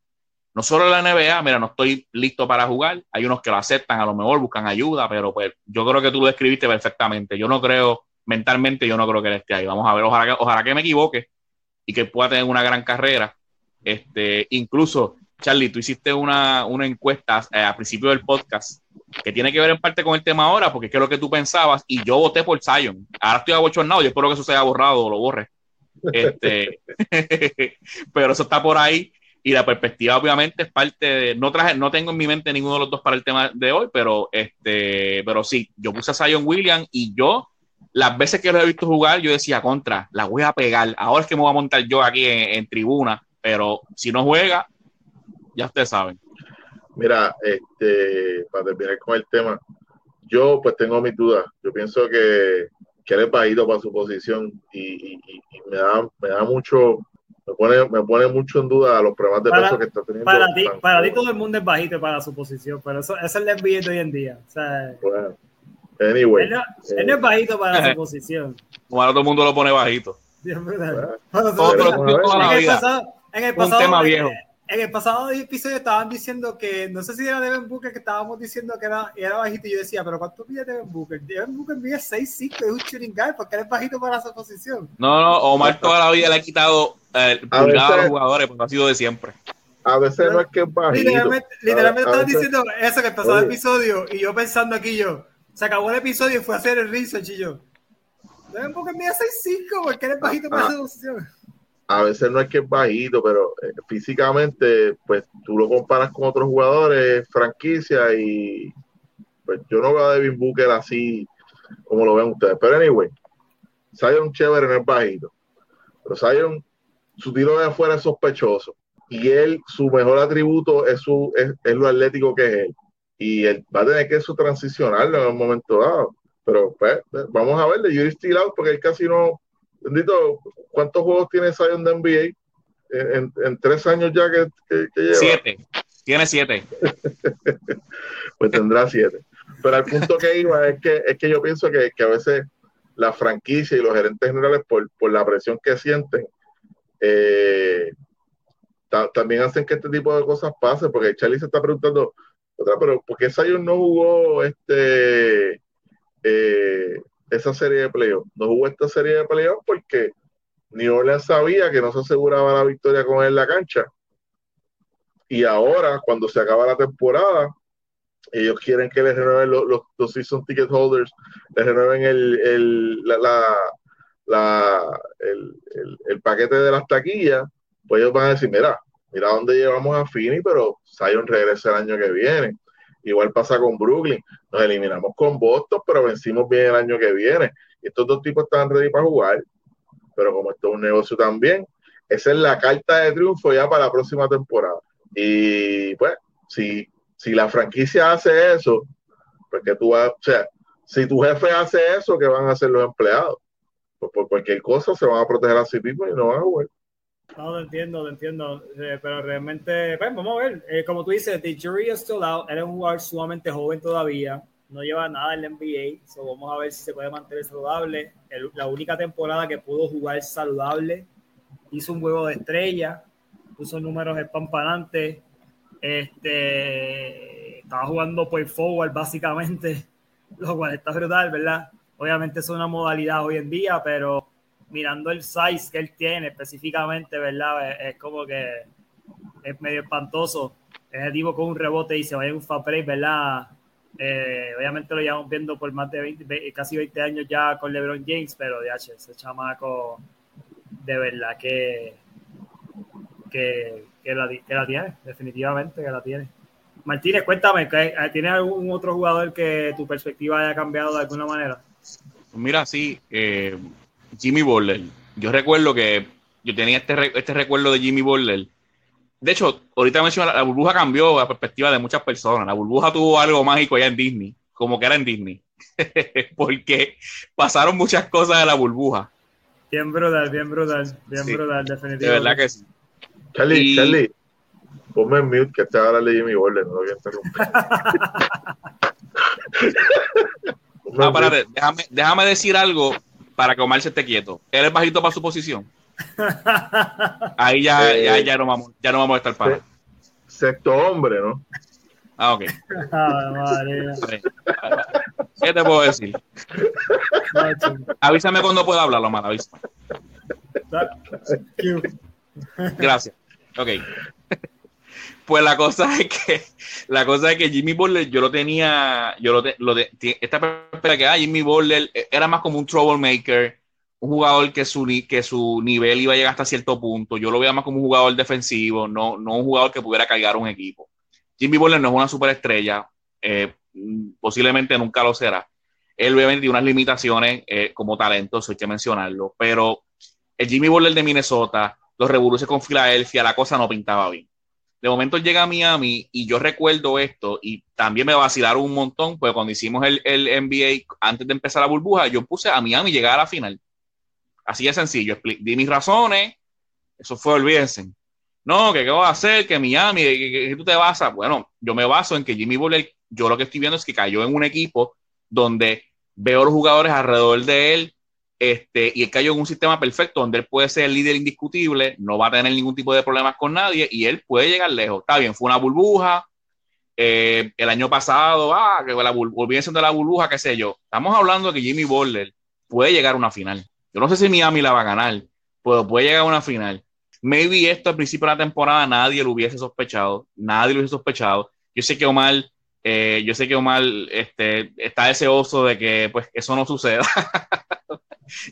No solo en la NBA, mira, no estoy listo para jugar. Hay unos que lo aceptan, a lo mejor buscan ayuda, pero pues yo creo que tú lo describiste perfectamente. Yo no creo mentalmente yo no creo que él esté ahí. Vamos a ver, ojalá que, ojalá que me equivoque y que pueda tener una gran carrera. Este, incluso, Charlie, tú hiciste una, una encuesta eh, al principio del podcast que tiene que ver en parte con el tema ahora, porque es lo que tú pensabas, y yo voté por Zion. Ahora estoy abochornado, yo espero que eso se haya borrado o lo borre. Este, [LAUGHS] pero eso está por ahí y la perspectiva obviamente es parte de, no traje, no tengo en mi mente ninguno de los dos para el tema de hoy, pero este, pero sí, yo puse a Zion Williams y yo las veces que lo he visto jugar, yo decía contra, la voy a pegar. Ahora es que me voy a montar yo aquí en, tribuna, pero si no juega, ya ustedes saben. Mira, este, para terminar con el tema, yo pues tengo mis dudas. Yo pienso que, que él es bajito para su posición y, me, da, me da mucho, me pone, me pone mucho en duda los problemas de peso que está teniendo. Para ti, para ti todo el mundo es bajito para su posición, pero eso, eso es el NBA de hoy en día. O sea, bueno, Anyway. Él no, él no es bajito para su posición. Como ahora todo el mundo lo pone bajito. en el pasado, un tema viejo. En el pasado episodio estaban diciendo que, no sé si era Devin Booker que estábamos diciendo que era, era bajito y yo decía, pero ¿cuánto mide Devin Booker? Devin Booker mide 6'5 es un shooting porque él es bajito para su posición. No, no, Omar toda la vida le ha quitado eh, a, los jugadores porque ha sido de siempre. A veces no es que es bajito. Literalmente, literalmente estaban diciendo eso en el pasado episodio y yo pensando aquí yo, se acabó el episodio y fue a hacer el research y yo. Deben porque mide 6'5 porque eres bajito para esa posición. A veces no es que es bajito, pero eh, físicamente, pues tú lo comparas con otros jugadores, franquicia, y pues yo no veo a Devin Booker así como lo ven ustedes. Pero anyway, Zion chévere no es bajito. Pero Zion, su tiro de afuera es sospechoso. Y él, su mejor atributo es, su, es lo atlético que es él y él va a tener que su transicionarlo en un momento dado. Pero pues, vamos a ver de Yuri Steel porque él casi no. Bendito, ¿cuántos juegos tiene Zion de NBA? En, tres años ya que, lleva. Siete. Tiene siete. [LAUGHS] pues tendrá siete. Pero el punto que iba es que, es que yo pienso que, a veces la franquicia y los gerentes generales, por, la presión que sienten, eh, también hacen que este tipo de cosas pasen, porque Charlie se está preguntando, otra, pero ¿por qué Zion no jugó este eh, esa serie de playoffs? No jugó esta serie de playoffs porque New Orleans sabía que no se aseguraba la victoria con él en la cancha. Y ahora, cuando se acaba la temporada, ellos quieren que les renueven los, los, season ticket holders, les renueven el, el, la, la, el, el, paquete de las taquillas, pues ellos van a decir, mira, mira dónde llevamos a Fini, pero Zion regresa el año que viene. Igual pasa con Brooklyn. Nos eliminamos con Boston, pero vencimos bien el año que viene. Estos dos tipos están ready para jugar. Pero como esto es un negocio también, esa es la carta de triunfo ya para la próxima temporada. Y pues, si, si la franquicia hace eso, pues que tú vas, o sea, si tu jefe hace eso, ¿qué van a hacer los empleados? Pues por cualquier cosa se van a proteger a sí mismos y no van a jugar. No, lo entiendo, lo entiendo, eh, pero realmente, pues, vamos a ver, eh, como tú dices, the jury is still out, eres un jugador sumamente joven todavía, no lleva nada en la NBA, so vamos a ver si se puede mantener saludable. El- la única temporada que pudo jugar saludable, hizo un juego de estrella, puso números espampanantes, este, estaba jugando point forward básicamente, [LAUGHS] lo cual está brutal, ¿verdad? Obviamente es una modalidad hoy en día, pero mirando el size que él tiene específicamente, ¿verdad? Es, como que es medio espantoso. Es el tipo con un rebote y se vaya un fast break, ¿verdad? Eh, obviamente lo llevamos viendo por más de 20, ve- casi 20 años ya con LeBron James, pero de H, ese chamaco de verdad que, que, que la, que la tiene, definitivamente que la tiene. Martínez, cuéntame, ¿qué- ¿tienes algún otro jugador que tu perspectiva haya cambiado de alguna manera? Mira, sí, eh, Jimmy Butler. Yo recuerdo que yo tenía este, re- este recuerdo de Jimmy Butler. De hecho, ahorita mencioné, la, la burbuja cambió la perspectiva de muchas personas. La burbuja tuvo algo mágico allá en Disney, como que era en Disney. [LAUGHS] Porque pasaron muchas cosas de la burbuja. Bien brutal, bien brutal, bien Sí, brutal, De definitivamente. verdad que sí. Charlie, Y- Charlie, ponme en mute que este ahora le Jimmy Butler, no lo voy a interrumpir. [LAUGHS] Ah, mute. déjame, déjame decir algo para que Omar se esté quieto. Él es bajito para su posición. Ahí ya, Eh, ya, ya, no vamos, ya no vamos a estar para. Sexto hombre, ¿no? Ah, ok. ¿Qué te puedo decir? Avísame cuando pueda hablar, Omar, avísame. Gracias. Ok. Pues la cosa es que la cosa es que Jimmy Butler yo lo tenía, yo lo, te- lo de- esta perspectiva que ah, Jimmy Butler eh, era más como un troublemaker, un jugador que su, que su nivel iba a llegar hasta cierto punto. Yo lo veía más como un jugador defensivo, no, no un jugador que pudiera cargar un equipo. Jimmy Butler no es una superestrella, eh, posiblemente nunca lo será. Él obviamente tiene unas limitaciones eh, como talento, eso hay que mencionarlo, pero el Jimmy Butler de Minnesota, los revoluciones con Filadelfia, la cosa no pintaba bien. De momento llega a Miami y yo recuerdo esto y también me vacilaron un montón, pues cuando hicimos el, el NBA antes de empezar la burbuja, yo puse a Miami llegar a la final. Así de sencillo, di mis razones, eso fue, olvídense. No, que qué va a hacer, que Miami, que, que- que tú te basas. Bueno, yo me baso en que Jimmy Butler, yo lo que estoy viendo es que cayó en un equipo donde veo los jugadores alrededor de él este, y él cayó en un sistema perfecto donde él puede ser el líder indiscutible, no va a tener ningún tipo de problemas con nadie y él puede llegar lejos. Está bien, fue una burbuja. eh, el año pasado, ah, que la de la burbuja, qué sé yo. Estamos hablando de que Jimmy Butler puede llegar a una final. Yo no sé si Miami la va a ganar, pero puede llegar a una final. Maybe esto al principio de la temporada nadie lo hubiese sospechado, nadie lo hubiese sospechado. Yo sé que Omar, eh, yo sé que Omar este, está deseoso de que pues eso no suceda. [LAUGHS]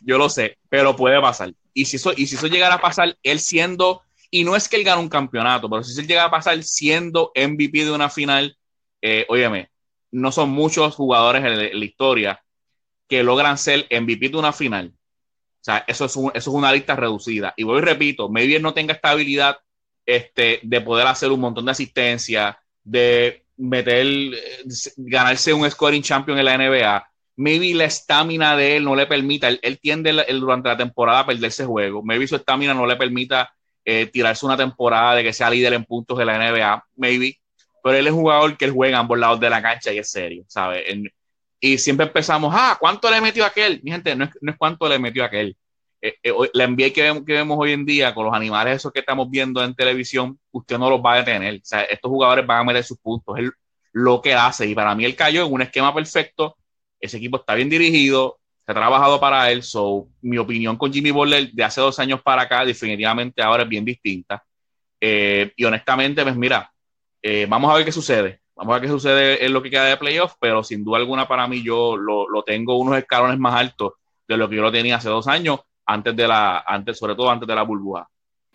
yo lo sé, pero puede pasar. Y si eso, y si eso llegara a pasar, él siendo, y no es que él gane un campeonato, pero si eso llegara a pasar siendo MVP de una final, eh, óyeme, no son muchos jugadores en la, en historia que logran ser MVP de una final. O sea, eso es, eso es una lista reducida. Y voy y repito, maybe él no tenga esta habilidad este, de poder hacer un montón de asistencia, de meter, eh, ganarse un scoring champion en la NBA. Maybe la estamina de él no le permita, él, él tiende el- el- durante la temporada a perderse juego. Maybe su estamina no le permita eh, tirarse una temporada de que sea líder en puntos de la NBA. Maybe. Pero él es un jugador que él juega ambos lados de la cancha y es serio, ¿sabes? Y siempre empezamos, ah, ¿cuánto le metió aquel? Mi gente, no es, no es cuánto le metió aquel. Eh, eh, la NBA que vemos, que vemos hoy en día con los animales esos que estamos viendo en televisión, usted no los va a detener. O sea, estos jugadores van a meter sus puntos. Es lo que él hace. Y para mí él cayó en un esquema perfecto. Ese equipo está bien dirigido, se ha trabajado para él. So, mi opinión con Jimmy Butler de hace dos años para acá, definitivamente ahora es bien distinta. Eh, y honestamente, pues mira, eh, vamos a ver qué sucede. Vamos a ver qué sucede en lo que queda de playoff, pero sin duda alguna para mí yo lo, lo tengo unos escalones más altos de lo que yo lo tenía hace dos años, antes de la, antes, sobre todo antes de la burbuja.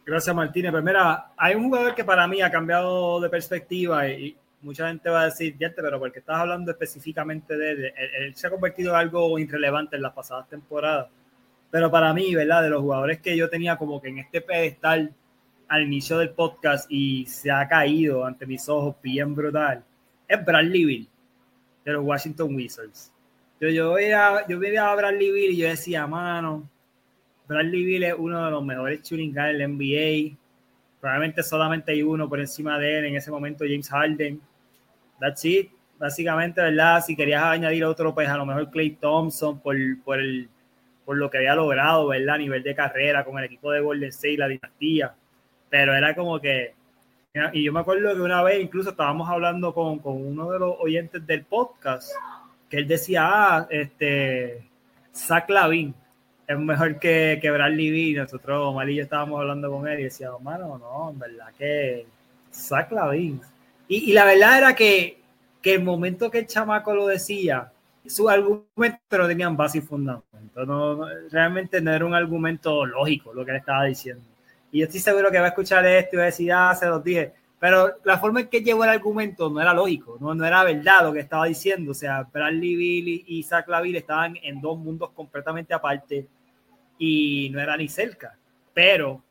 Gracias, Martínez. Pues mira, hay un jugador que para mí ha cambiado de perspectiva y, mucha gente va a decir, ya, pero porque estás hablando específicamente de él, él, él se ha convertido en algo irrelevante en las pasadas temporadas. Pero para mí, ¿verdad? De los jugadores que yo tenía como que en este pedestal al inicio del podcast y se ha caído ante mis ojos bien brutal, es Bradley Bill de los Washington Wizards. Yo, yo, veía, yo veía a Bradley Bill y yo decía, mano, Bradley Bill es uno de los mejores shooting guards del NBA. Probablemente solamente hay uno por encima de él en ese momento, James Harden. That's it. básicamente, ¿verdad? Si querías añadir otro, pues a lo mejor Clay Thompson por, por, el, por lo que había logrado, ¿verdad? A nivel de carrera con el equipo de Golden State, la dinastía. Pero era como que, y yo me acuerdo que una vez incluso estábamos hablando con, con uno de los oyentes del podcast, que él decía, ah, este, Zach Lavin es mejor que, que Bradley Beal. Nosotros, Omar y yo estábamos hablando con él y decíamos, mano, no, en verdad que Zach Lavin. Y, y la verdad era que, que el momento que el chamaco lo decía, su argumento no tenían base y fundamento. No, realmente no era un argumento lógico lo que él estaba diciendo. Y yo estoy seguro que va a escuchar esto y va a decir, ah, se los dije. Pero la forma en que llevó el argumento no era lógico, no, no era verdad lo que estaba diciendo. O sea, Bradley Bill y Zach Laville estaban en dos mundos completamente aparte y no era ni cerca. Pero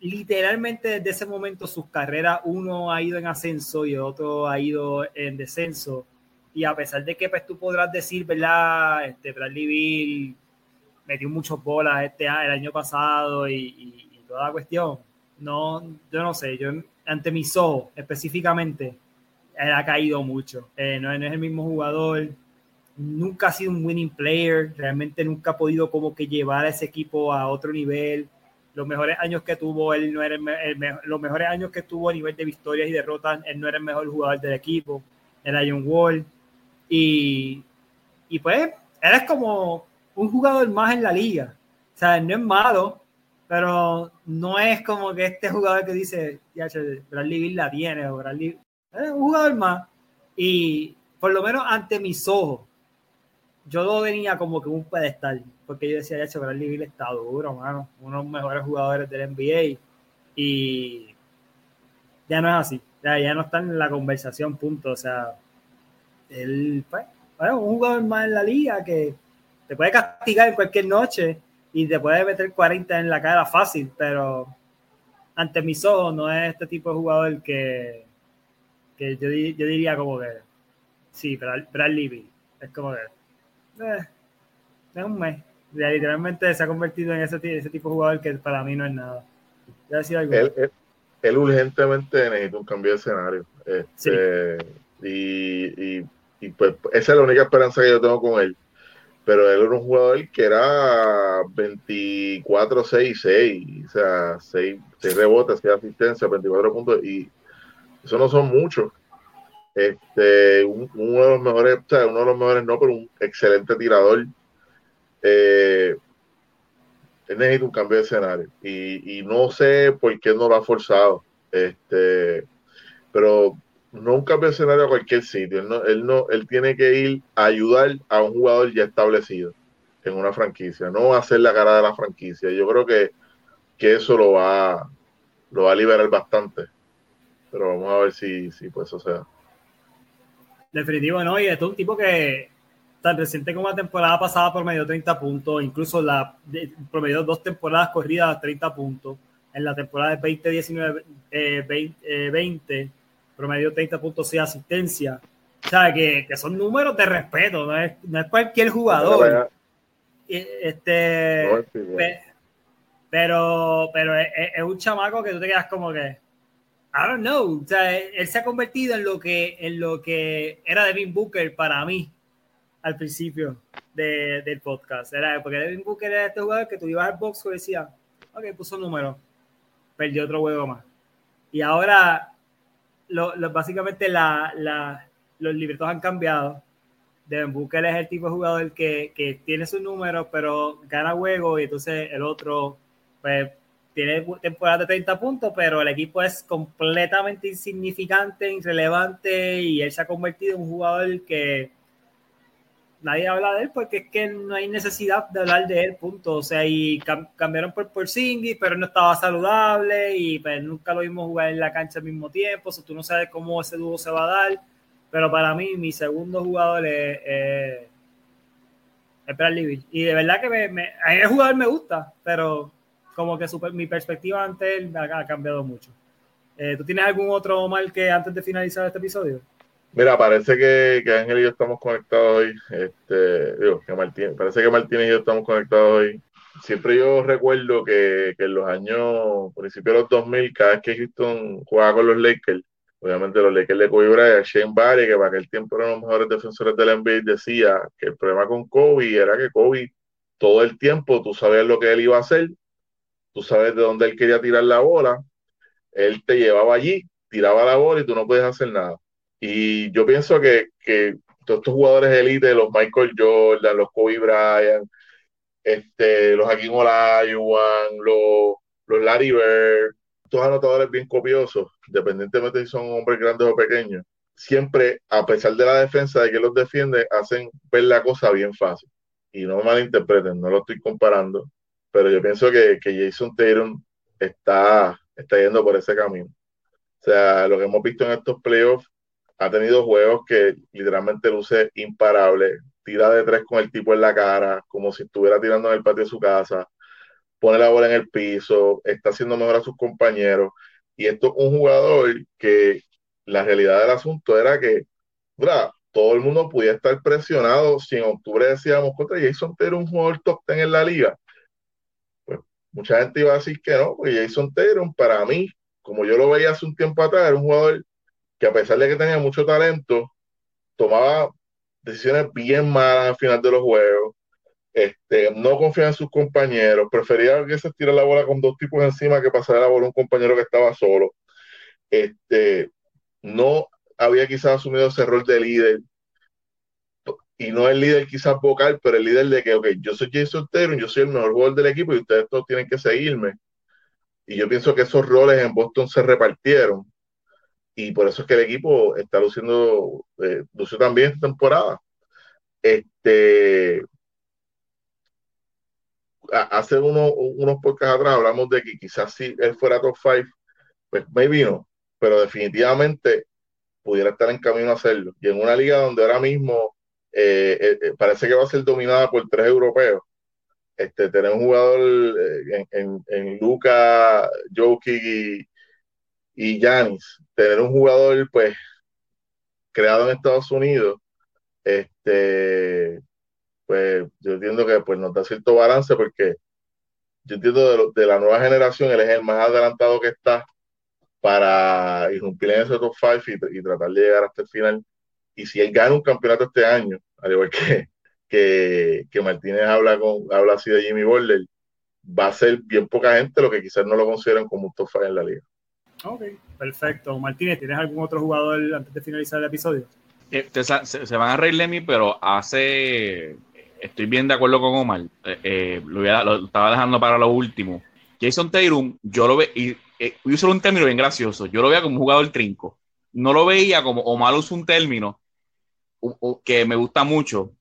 literalmente desde ese momento sus carreras, uno ha ido en ascenso y el otro ha ido en descenso. Y a pesar de que pues, tú podrás decir, ¿verdad? Este, Bradley Bill metió muchas bolas este, el año pasado y, y, toda la cuestión. No, yo no sé, yo ante mis ojos específicamente, él ha caído mucho. Eh, no, no es el mismo jugador, nunca ha sido un winning player, realmente nunca ha podido como que llevar a ese equipo a otro nivel. Los mejores años que tuvo, él no era el, los mejores años que tuvo a nivel de victorias y derrotas, él no era el mejor jugador del equipo, era John Wall. Y, y pues, él es como un jugador más en la liga. O sea, no es malo, pero no es como que este jugador que dice, ya, Bradley Bill la tiene, o Bradley, es un jugador más. Y por lo menos ante mis ojos, yo lo venía como que un pedestal, porque yo decía, ya, Bradley Bill está duro, mano, uno de los mejores jugadores del NBA, y ya no es así, ya, ya no está en la conversación, punto, o sea, él, pues, un jugador más en la liga que te puede castigar en cualquier noche y te puede meter 40 en la cara fácil, pero ante mis ojos no es este tipo de jugador que, que yo, yo diría como que, sí, Bradley Bill, es como que eh, es un mes. literalmente se ha convertido en ese, ese, tipo de jugador que para mí no es nada. Él, urgentemente necesita un cambio de escenario. Este, y, y, pues esa es la única esperanza que yo tengo con él. Pero él era un jugador que era 24, 6, 6, o sea, 6, 6 rebotes, 6 asistencias, 24 puntos, y eso no son muchos este, uno de los mejores, o sea, uno de los mejores no, pero un excelente tirador. Eh, él necesita un cambio de escenario y, y, no sé por qué no lo ha forzado. Este, pero no un cambio de escenario a cualquier sitio. Él no, él no, él tiene que ir a ayudar a un jugador ya establecido en una franquicia, no hacer la cara de la franquicia. Yo creo que, que eso lo va, lo va a liberar bastante. Pero vamos a ver si, si pues eso. Definitivo, ¿no? Y esto es un tipo que tan reciente como la temporada pasada promedió 30 puntos, incluso la promedió dos temporadas corridas 30 puntos. En la temporada de 2019 eh, 20, promedió 30 puntos y asistencia. O sea, que, que, son números de respeto, no es, no es cualquier jugador. Este, pero, pero es, es, un chamaco que tú te quedas como que, I don't know. O sea, él se ha convertido en lo que, en lo que era Devin Booker para mí al principio de, del podcast. Era, porque Devin Booker era este jugador que tú ibas al box y decía, ok, puso un número, perdió otro juego más. Y ahora, lo, lo, básicamente, la, la, los libretos han cambiado. Devin Booker es el tipo de jugador que, que tiene su número, pero gana juego y entonces el otro, pues tiene temporada de 30 puntos, pero el equipo es completamente insignificante, irrelevante y él se ha convertido en un jugador que nadie habla de él porque es que no hay necesidad de hablar de él, punto. O sea, y cambiaron por Porzingis, pero no estaba saludable y pues nunca lo vimos jugar en la cancha al mismo tiempo, o sea, tú no sabes cómo ese dúo se va a dar, pero para mí mi segundo jugador es, es, Bradley Y de verdad que me, a el jugador me gusta, pero como que super, mi perspectiva ante él ha, cambiado mucho. Eh, ¿Tú tienes algún otro mal que antes de finalizar este episodio? Mira, parece que, que Ángel y yo estamos conectados hoy. Este, digo, que Martín, parece que Martín y yo estamos conectados hoy. Siempre yo recuerdo que, que en los años, principios de los 2000, cada vez que Houston jugaba con los Lakers, obviamente los Lakers de Kobe Bryant, Shane Barry, que para aquel tiempo eran los mejores defensores del NBA, decía que el problema con Kobe era que Kobe todo el tiempo tú sabías lo que él iba a hacer, tú sabes de dónde él quería tirar la bola, él te llevaba allí, tiraba la bola y tú no podías hacer nada. Y yo pienso que, todos estos jugadores élite, los Michael Jordan, los Kobe Bryant, este, los Hakim Olajuwon, los, los Larry Bird, todos anotadores bien copiosos, independientemente si son hombres grandes o pequeños, siempre, a pesar de la defensa de que los defiende, hacen ver la cosa bien fácil. Y no malinterpreten, no lo estoy comparando, pero yo pienso que, que Jason Tatum está, está yendo por ese camino. O sea, lo que hemos visto en estos playoffs, ha tenido juegos que literalmente luce imparable, tira de tres con el tipo en la cara, como si estuviera tirando en el patio de su casa, pone la bola en el piso, está haciendo mejor a sus compañeros. Y esto es un jugador que la realidad del asunto era que todo el mundo podía estar presionado. Si en octubre decíamos contra Jason Taylor, un jugador top 10 en la liga, mucha gente iba a decir que no, porque Jason Taylor, para mí, como yo lo veía hace un tiempo atrás, era un jugador que a pesar de que tenía mucho talento, tomaba decisiones bien malas al final de los juegos, este, no confiaba en sus compañeros, prefería que se tire la bola con dos tipos encima que pasara la bola a un compañero que estaba solo. Este, no había quizás asumido ese rol de líder, y no el líder quizás vocal, pero el líder de que, ok, yo soy Jason Taylor, yo soy el mejor jugador del equipo y ustedes todos tienen que seguirme. Y yo pienso que esos roles en Boston se repartieron y por eso es que el equipo está luciendo, eh, lució también esta temporada. Este, hace uno, unos podcasts atrás hablamos de que quizás si él fuera top 5, pues maybe no, pero definitivamente pudiera estar en camino a hacerlo. Y en una liga donde ahora mismo eh, eh, parece que va a ser dominada por tres europeos, este, tener un jugador en, en, en Luca, Jokic y, y Yanis, tener un jugador pues creado en Estados Unidos, este, pues yo entiendo que pues nos da cierto balance porque yo entiendo de, la nueva generación, él es el más adelantado que está para irrumpir en ese top 5 y, tratar de llegar hasta el final. Y si él gana un campeonato este año, al igual que, que, que Martínez habla, con, habla así de Jimmy Butler, va a ser bien poca gente lo que quizás no lo consideren como un top 5 en la liga. Ok, perfecto. Martínez, ¿tienes algún otro jugador antes de finalizar el episodio? Eh, se, van a reír de mí, pero hace. Estoy bien de acuerdo con Omar. Eh, eh, lo, estaba dejando para lo último. Jason Taylor, yo lo veo. Y, uso un término bien gracioso. Yo lo veía como un jugador trinco. No lo veía como Omar usa un término que me gusta mucho,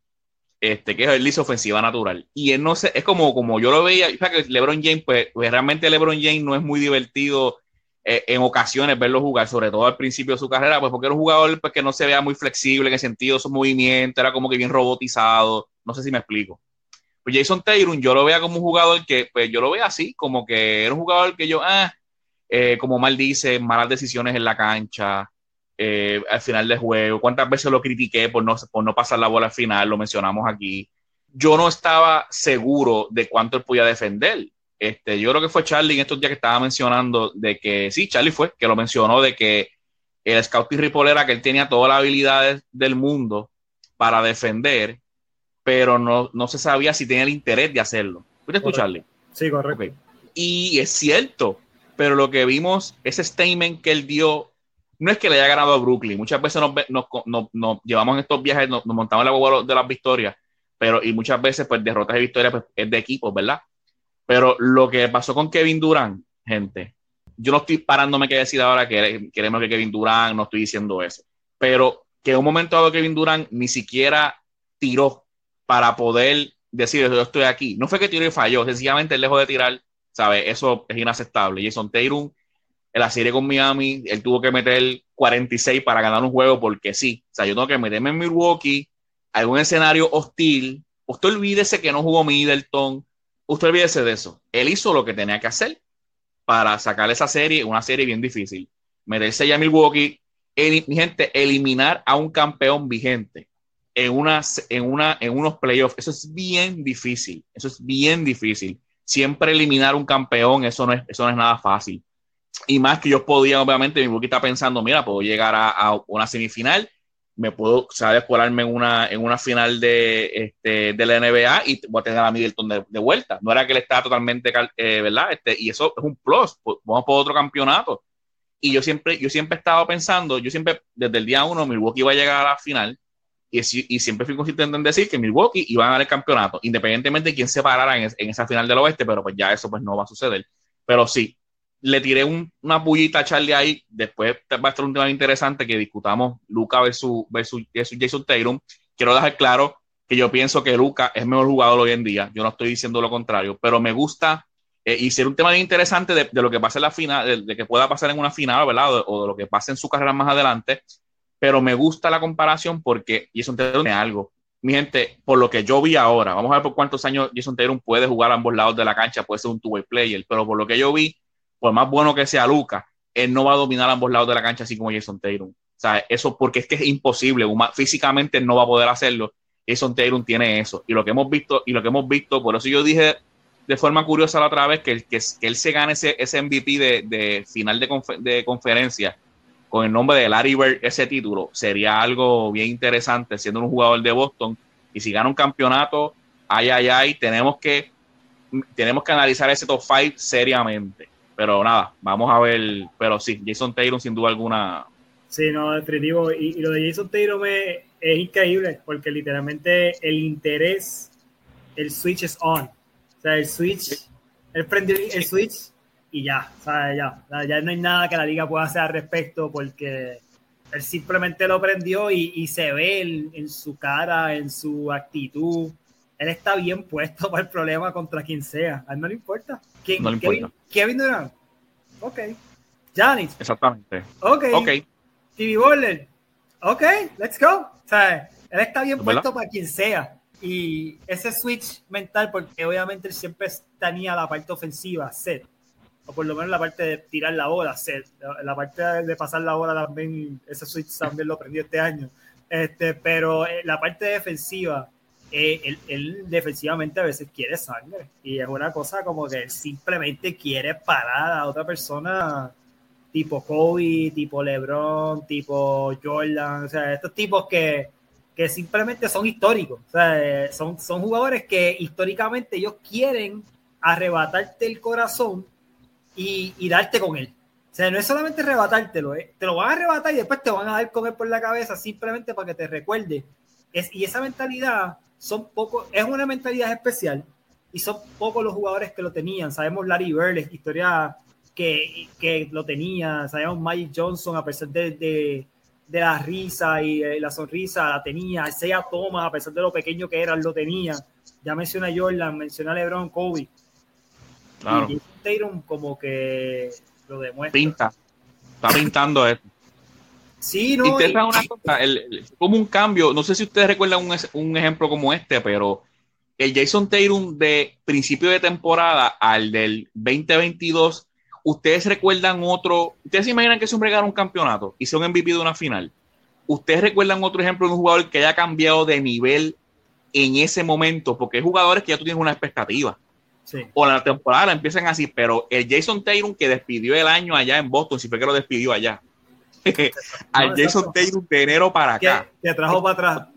este, que es el liso ofensiva natural. Y él no sé, es como, como yo lo veía, o que LeBron James, pues, pues, realmente LeBron James no es muy divertido eh, en ocasiones verlo jugar, sobre todo al principio de su carrera, pues porque era un jugador pues, que no se vea muy flexible en el sentido de su movimiento, era como que bien robotizado, no sé si me explico. Pues Jason Taylor, yo lo veía como un jugador que, pues yo lo veo así, como que era un jugador que yo, ah, eh, como mal dice, malas decisiones en la cancha, eh, al final del juego, cuántas veces lo critiqué por no, por no pasar la bola al final, lo mencionamos aquí. Yo no estaba seguro de cuánto él podía defender. Este, yo creo que fue Charlie en estos días que estaba mencionando de que, sí, Charlie fue, que lo mencionó, de que el scouting report era que él tenía todas las habilidades del mundo para defender, pero no, no se sabía si tenía el interés de hacerlo. ¿Puedes escucharle? Sí, correcto. Y es cierto, pero lo que vimos, ese statement que él dio, no es que le haya ganado a Brooklyn. Muchas veces nos, llevamos estos viajes, nos, montamos en la bola de las victorias, pero y muchas veces, pues, derrotas y victorias pues, es de equipos, ¿verdad? Pero lo que pasó con Kevin Durant, gente, yo no estoy parándome que decir ahora que queremos que Kevin Durant, no estoy diciendo eso, pero que en un momento dado Kevin Durant ni siquiera tiró para poder decir yo estoy aquí. No fue que tiró y falló, sencillamente lejos de tirar, ¿sabes? Eso es inaceptable. Jason Tatum en la serie con Miami, él tuvo que meter 46 para ganar un juego porque sí. O sea, yo tengo que meterme en Milwaukee, algún escenario hostil. Usted olvídese que no jugó Middleton, usted olvídese de eso. Él hizo lo que tenía que hacer para sacar esa serie, una serie bien difícil. Meterse ya a Milwaukee, mi gente, eliminar a un campeón vigente en, una, en, una, en unos playoffs, eso es bien difícil. Eso es bien difícil. Siempre eliminar un campeón, eso no es, eso no es nada fácil. Y más que yo podía, obviamente, mi está pensando, mira, puedo llegar a, una semifinal, me puedo, sabes, colarme en una, en una final de, este, de la NBA y voy a tener a Middleton de, de vuelta. No era que él estaba totalmente, eh, ¿verdad? Este, y eso es un plus, vamos por otro campeonato. Y yo siempre, yo siempre he estado pensando, yo siempre, desde el día uno, Milwaukee iba a llegar a la final y, y siempre fui consistente en decir que Milwaukee iba a ganar el campeonato, independientemente de quién se parara en, en esa final del oeste, pero pues ya eso pues no va a suceder. Pero sí, le tiré una pullita a Charlie ahí. Después va a estar un tema interesante que discutamos Luca versus, versus, Jason Tatum. Quiero dejar claro que yo pienso que Luca es mejor jugador hoy en día. Yo no estoy diciendo lo contrario, pero me gusta eh, y ser un tema interesante de, lo que pasa en la final, de, que pueda pasar en una final, ¿verdad? O, de lo que pase en su carrera más adelante. Pero me gusta la comparación porque Jason Tatum tiene algo. Mi gente, por lo que yo vi ahora, vamos a ver por cuántos años Jason Tatum puede jugar a ambos lados de la cancha, puede ser un two-way player, pero por lo que yo vi, por más bueno que sea Luca, él no va a dominar ambos lados de la cancha así como Jason Tatum. O sea, eso porque es que es imposible, físicamente no va a poder hacerlo. Jason Tatum tiene eso. Y lo que hemos visto, y lo que hemos visto, por eso yo dije de forma curiosa la otra vez que, que, él se gane ese, ese MVP de, de final de, conferencia con el nombre de Larry Bird, ese título, sería algo bien interesante siendo un jugador de Boston. Y si gana un campeonato, ay, ay, ay, tenemos que, tenemos que analizar ese top 5 seriamente. Pero nada, vamos a ver. Pero sí, Jason Taylor sin duda alguna. Sí, no, definitivo. Y, lo de Jason Taylor es, es increíble porque literalmente el interés, el switch es on. O sea, el switch, él prendió el switch y ya, o sea, ya, ya no hay nada que la liga pueda hacer al respecto porque él simplemente lo prendió y, se ve en, su cara, en su actitud. Él está bien puesto [LAUGHS] para el problema contra quien sea. A él no le importa. ¿Quién, no le importa. Kevin Durant. Ok. Janis. Exactamente. Ok. Ok. TV Bowler. Ok, let's go. O sea, él está bien puesto para quien sea. Y ese switch mental, porque obviamente él siempre tenía la parte ofensiva, set. O por lo menos la parte de tirar la bola, set. La, parte de pasar la bola también, ese switch también lo aprendió este año. Este, pero eh, la parte defensiva, eh, él, defensivamente a veces quiere sangre y es una cosa como que simplemente quiere parar a otra persona tipo Kobe, tipo LeBron, tipo Jordan, o sea, estos tipos que, que simplemente son históricos, o sea, son, son jugadores que históricamente ellos quieren arrebatarte el corazón y, y darte con él. O sea, no es solamente arrebatártelo, ¿eh? te lo van a arrebatar y después te van a dar comer por la cabeza simplemente para que te recuerde. Es, y esa mentalidad son pocos, es una mentalidad especial y son pocos los jugadores que lo tenían. Sabemos Larry Bird, historia que, que lo tenía, sabemos Mike Johnson, a pesar de, de, la risa y la sonrisa, la tenía. Isaiah Thomas, a pesar de lo pequeño que era, lo tenía. Ya menciona Jordan, menciona LeBron, Kobe. Claro. Y Tatum como que lo demuestra. Pinta. Está pintando esto. Sí, no. Y una cosa, como un cambio, no sé si ustedes recuerdan un, un, ejemplo como este, pero el Jason Tatum de principio de temporada al del 2022, ¿ustedes recuerdan otro? ¿Ustedes se imaginan que se un campeonato y son MVP de una final? ¿Ustedes recuerdan otro ejemplo de un jugador que haya cambiado de nivel en ese momento? Porque hay jugadores que ya tú tienes una expectativa. Sí. O la temporada empiezan así, pero el Jason Tatum que despidió el año allá en Boston, si fue que lo despidió allá [LAUGHS] al Jason Taylor de enero para acá. Que trajo para atrás.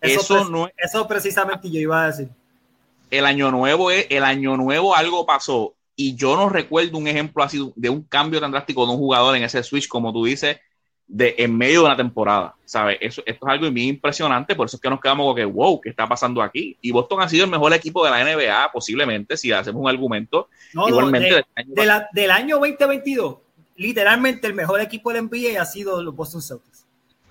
Eso, no es, eso precisamente yo iba a decir. El año nuevo es, el año nuevo algo pasó y yo no recuerdo un ejemplo así de un cambio tan drástico de un jugador en ese switch como tú dices de en medio de una temporada, ¿sabes? Eso, esto es algo muy impresionante, por eso es que nos quedamos con que, wow, ¿qué está pasando aquí? Y Boston ha sido el mejor equipo de la NBA, posiblemente, si hacemos un argumento. igualmente, del año 2022 literalmente el mejor equipo del NBA ha sido los Boston Celtics.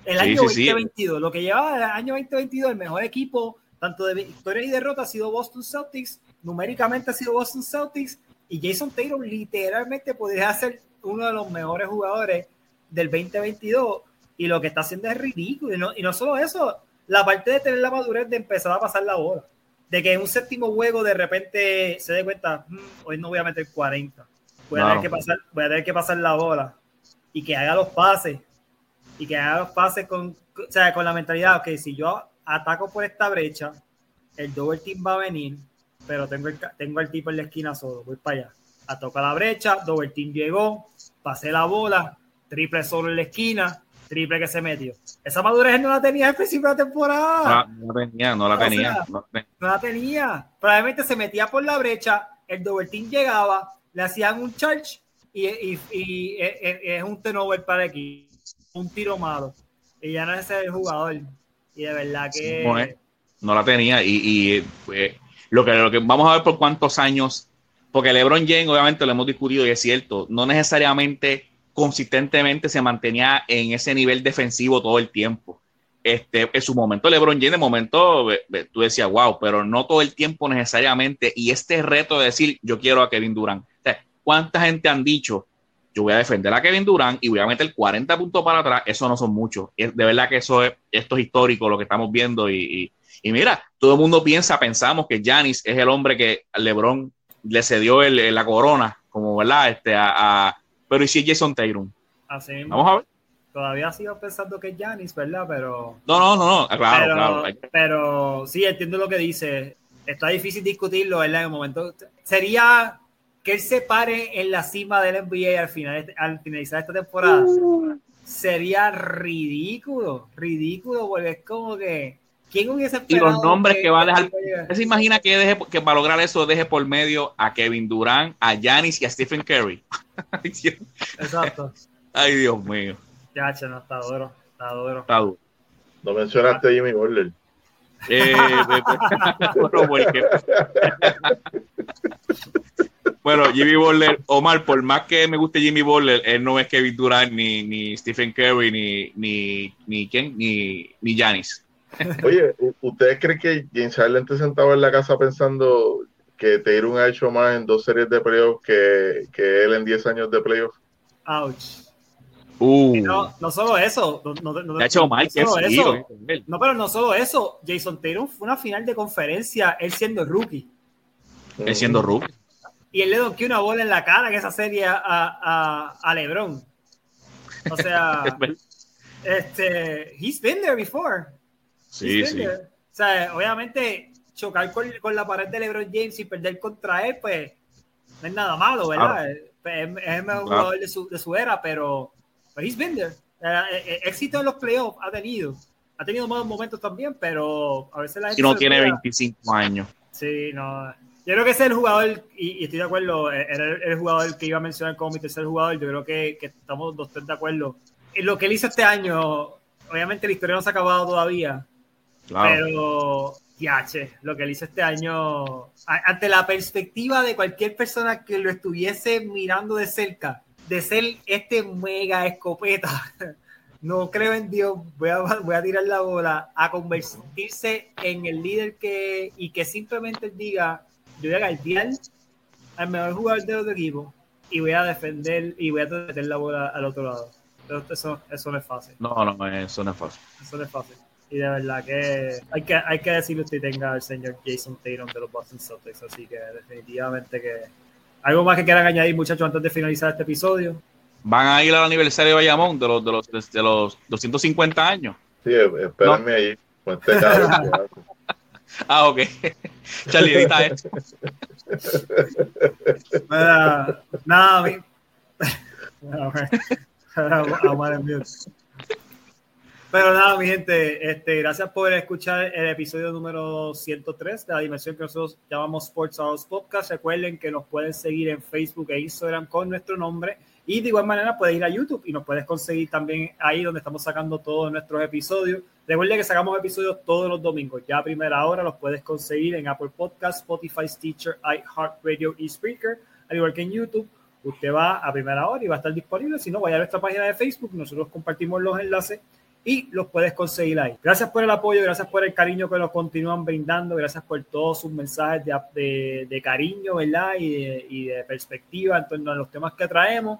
El año 2022, lo que llevaba el año 2022, el mejor equipo, tanto de victoria y derrota, ha sido Boston Celtics, numéricamente ha sido Boston Celtics, y Jason Taylor literalmente podría ser uno de los mejores jugadores del 2022, y lo que está haciendo es ridículo. Y no, y no solo eso, la parte de tener la madurez de empezar a pasar la bola, de que en un séptimo juego de repente se dé cuenta, mm, hoy no voy a meter 40 voy a, tener que pasar, voy a tener que pasar la bola y que haga los pases y que haga los pases con, o sea, con la mentalidad que si yo ataco por esta brecha, el double team va a venir, pero tengo el, tengo el tipo en la esquina solo, voy para allá. a tocar la brecha, Doble Team llegó, pasé la bola, triple solo en la esquina, triple que se metió. Esa madurez no la tenía al principio de la temporada. No, no tenía, no la O tenía. sea, no tenía. No la tenía. Probablemente se metía por la brecha, el Double Team llegaba, le hacían un charge y, y- y es, es- un turnover para aquí, un tiro malo. Y ya no es el jugador. Y de verdad que. No, la tenía. Y, y, pues, lo, que, lo que vamos a ver por cuántos años, porque LeBron James, obviamente lo hemos discutido y es cierto, no necesariamente consistentemente se mantenía en ese nivel defensivo todo el tiempo. Este, en su momento, LeBron James, de momento, ve- ve, tú decías, wow, pero no todo el tiempo necesariamente. Y este reto de decir, yo quiero a Kevin Durant. ¿Cuánta gente han dicho, yo voy a defender a Kevin Durant y voy a meter 40 puntos para atrás? Eso no son muchos. Es- De verdad que eso es, esto es histórico, lo que estamos viendo. Y, y- y mira, todo el mundo piensa, pensamos que Giannis es el hombre que LeBron le cedió el- la corona, como, ¿verdad? Este, a, a- pero ¿y si es Jason Tatum? así mismo. Vamos a ver. Todavía sigo pensando que es Giannis, ¿verdad? Pero. No, no, no, no, claro, pero, claro. Que- pero sí, entiendo lo que dice. Está difícil discutirlo, ¿verdad? En el momento. Sería que él se pare en la cima del NBA al, final, al finalizar esta temporada. Sería ridículo, ridículo, porque es como que. ¿Quién hubiese Y esperado? los nombres que va a dejar. que- ¿Usted se imagina que, deje, que para lograr eso deje por medio a Kevin Durant, a Giannis y a Stephen Curry? [LAUGHS] Exacto. Ay, Dios mío. Ya, che, no, está duro. Está duro. Está duro. No mencionaste a Jimmy Butler. Eh, [LAUGHS] bueno, porque- [LAUGHS] bueno, Jimmy Butler, Omar, por más que me guste Jimmy Butler, él no es Kevin Durant, ni, ni Stephen Curry, ni, ni, ni quién, ni, ni Giannis. Oye, ¿u- ¿ustedes creen que James Harden te sentaba en la casa pensando que Tatum ha hecho más en dos series de playoffs que, que él en 10 años de playoffs? Ouch. Uh, No, no solo eso. No, no, no- le ha hecho mal, no que solo eso. él. No, pero no solo eso. Jason Tatum fue una final de conferencia, él siendo rookie. Él siendo rookie. Y él le donqueó una bola en la cara en esa serie a, a, a LeBron. O sea, [LAUGHS] este, he's been there before. Sí, He's been sí. there. O sea, obviamente, chocar con, con la pared de LeBron James y perder contra él, pues, no es nada malo, ¿verdad? Claro. Es, es el mejor Claro. jugador de su, de su era, pero, pero he's been there. Eh, eh, éxito en los playoffs ha tenido. Ha tenido malos momentos también, pero a veces la gente Y no tiene olvida. 25 años. Sí, no. Yo creo que ese es el jugador, y, y estoy de acuerdo, eh, era el, el jugador que iba a mencionar como mi tercer jugador. Yo creo que, que estamos los tres de acuerdo. En lo que él hizo este año, obviamente la historia no se ha acabado todavía, Claro. pero, yache, lo que él hizo este año, ante la perspectiva de cualquier persona que lo estuviese mirando de cerca, de ser este mega escopeta, [LAUGHS] no creo en Dios, voy a, voy a tirar la bola, a convertirse en el líder que, y que simplemente diga, yo voy a guardiar al mejor jugador del otro equipo y voy a defender y voy a meter la bola al otro lado. Pero eso, eso no es fácil. No, no, eso no es fácil. Eso no es fácil. Y de verdad que hay que, hay que decirle usted tenga al señor Jason Tatum de los Boston Celtics. Así que definitivamente que... ¿Algo más que quieran añadir, muchachos, antes de finalizar este episodio? Van a ir al aniversario de Bayamón de los, de los, de los 250 años. Sí, espérenme ahí. Con este cabrón. Ah, ok. [LAUGHS] Charlie, edita esto. Nada, nada, mi... Pero nada, mi gente, este, gracias por escuchar el episodio número 103 de la dimensión que nosotros llamamos Sports Hours Podcast. Recuerden que nos pueden seguir en Facebook e Instagram con nuestro nombre y de igual manera puedes ir a YouTube y nos puedes conseguir también ahí donde estamos sacando todos nuestros episodios. Recuerda que sacamos episodios todos los domingos. Ya a primera hora los puedes conseguir en Apple Podcast, Spotify, Stitcher, iHeartRadio y Spreaker, al igual que en YouTube. Usted va a primera hora y va a estar disponible. Si no, vaya a nuestra página de Facebook. Nosotros compartimos los enlaces y los puedes conseguir ahí. Gracias por el apoyo, gracias por el cariño que nos continúan brindando, gracias por todos sus mensajes de, de, cariño, ¿verdad? Y de, y de perspectiva en torno a los temas que traemos.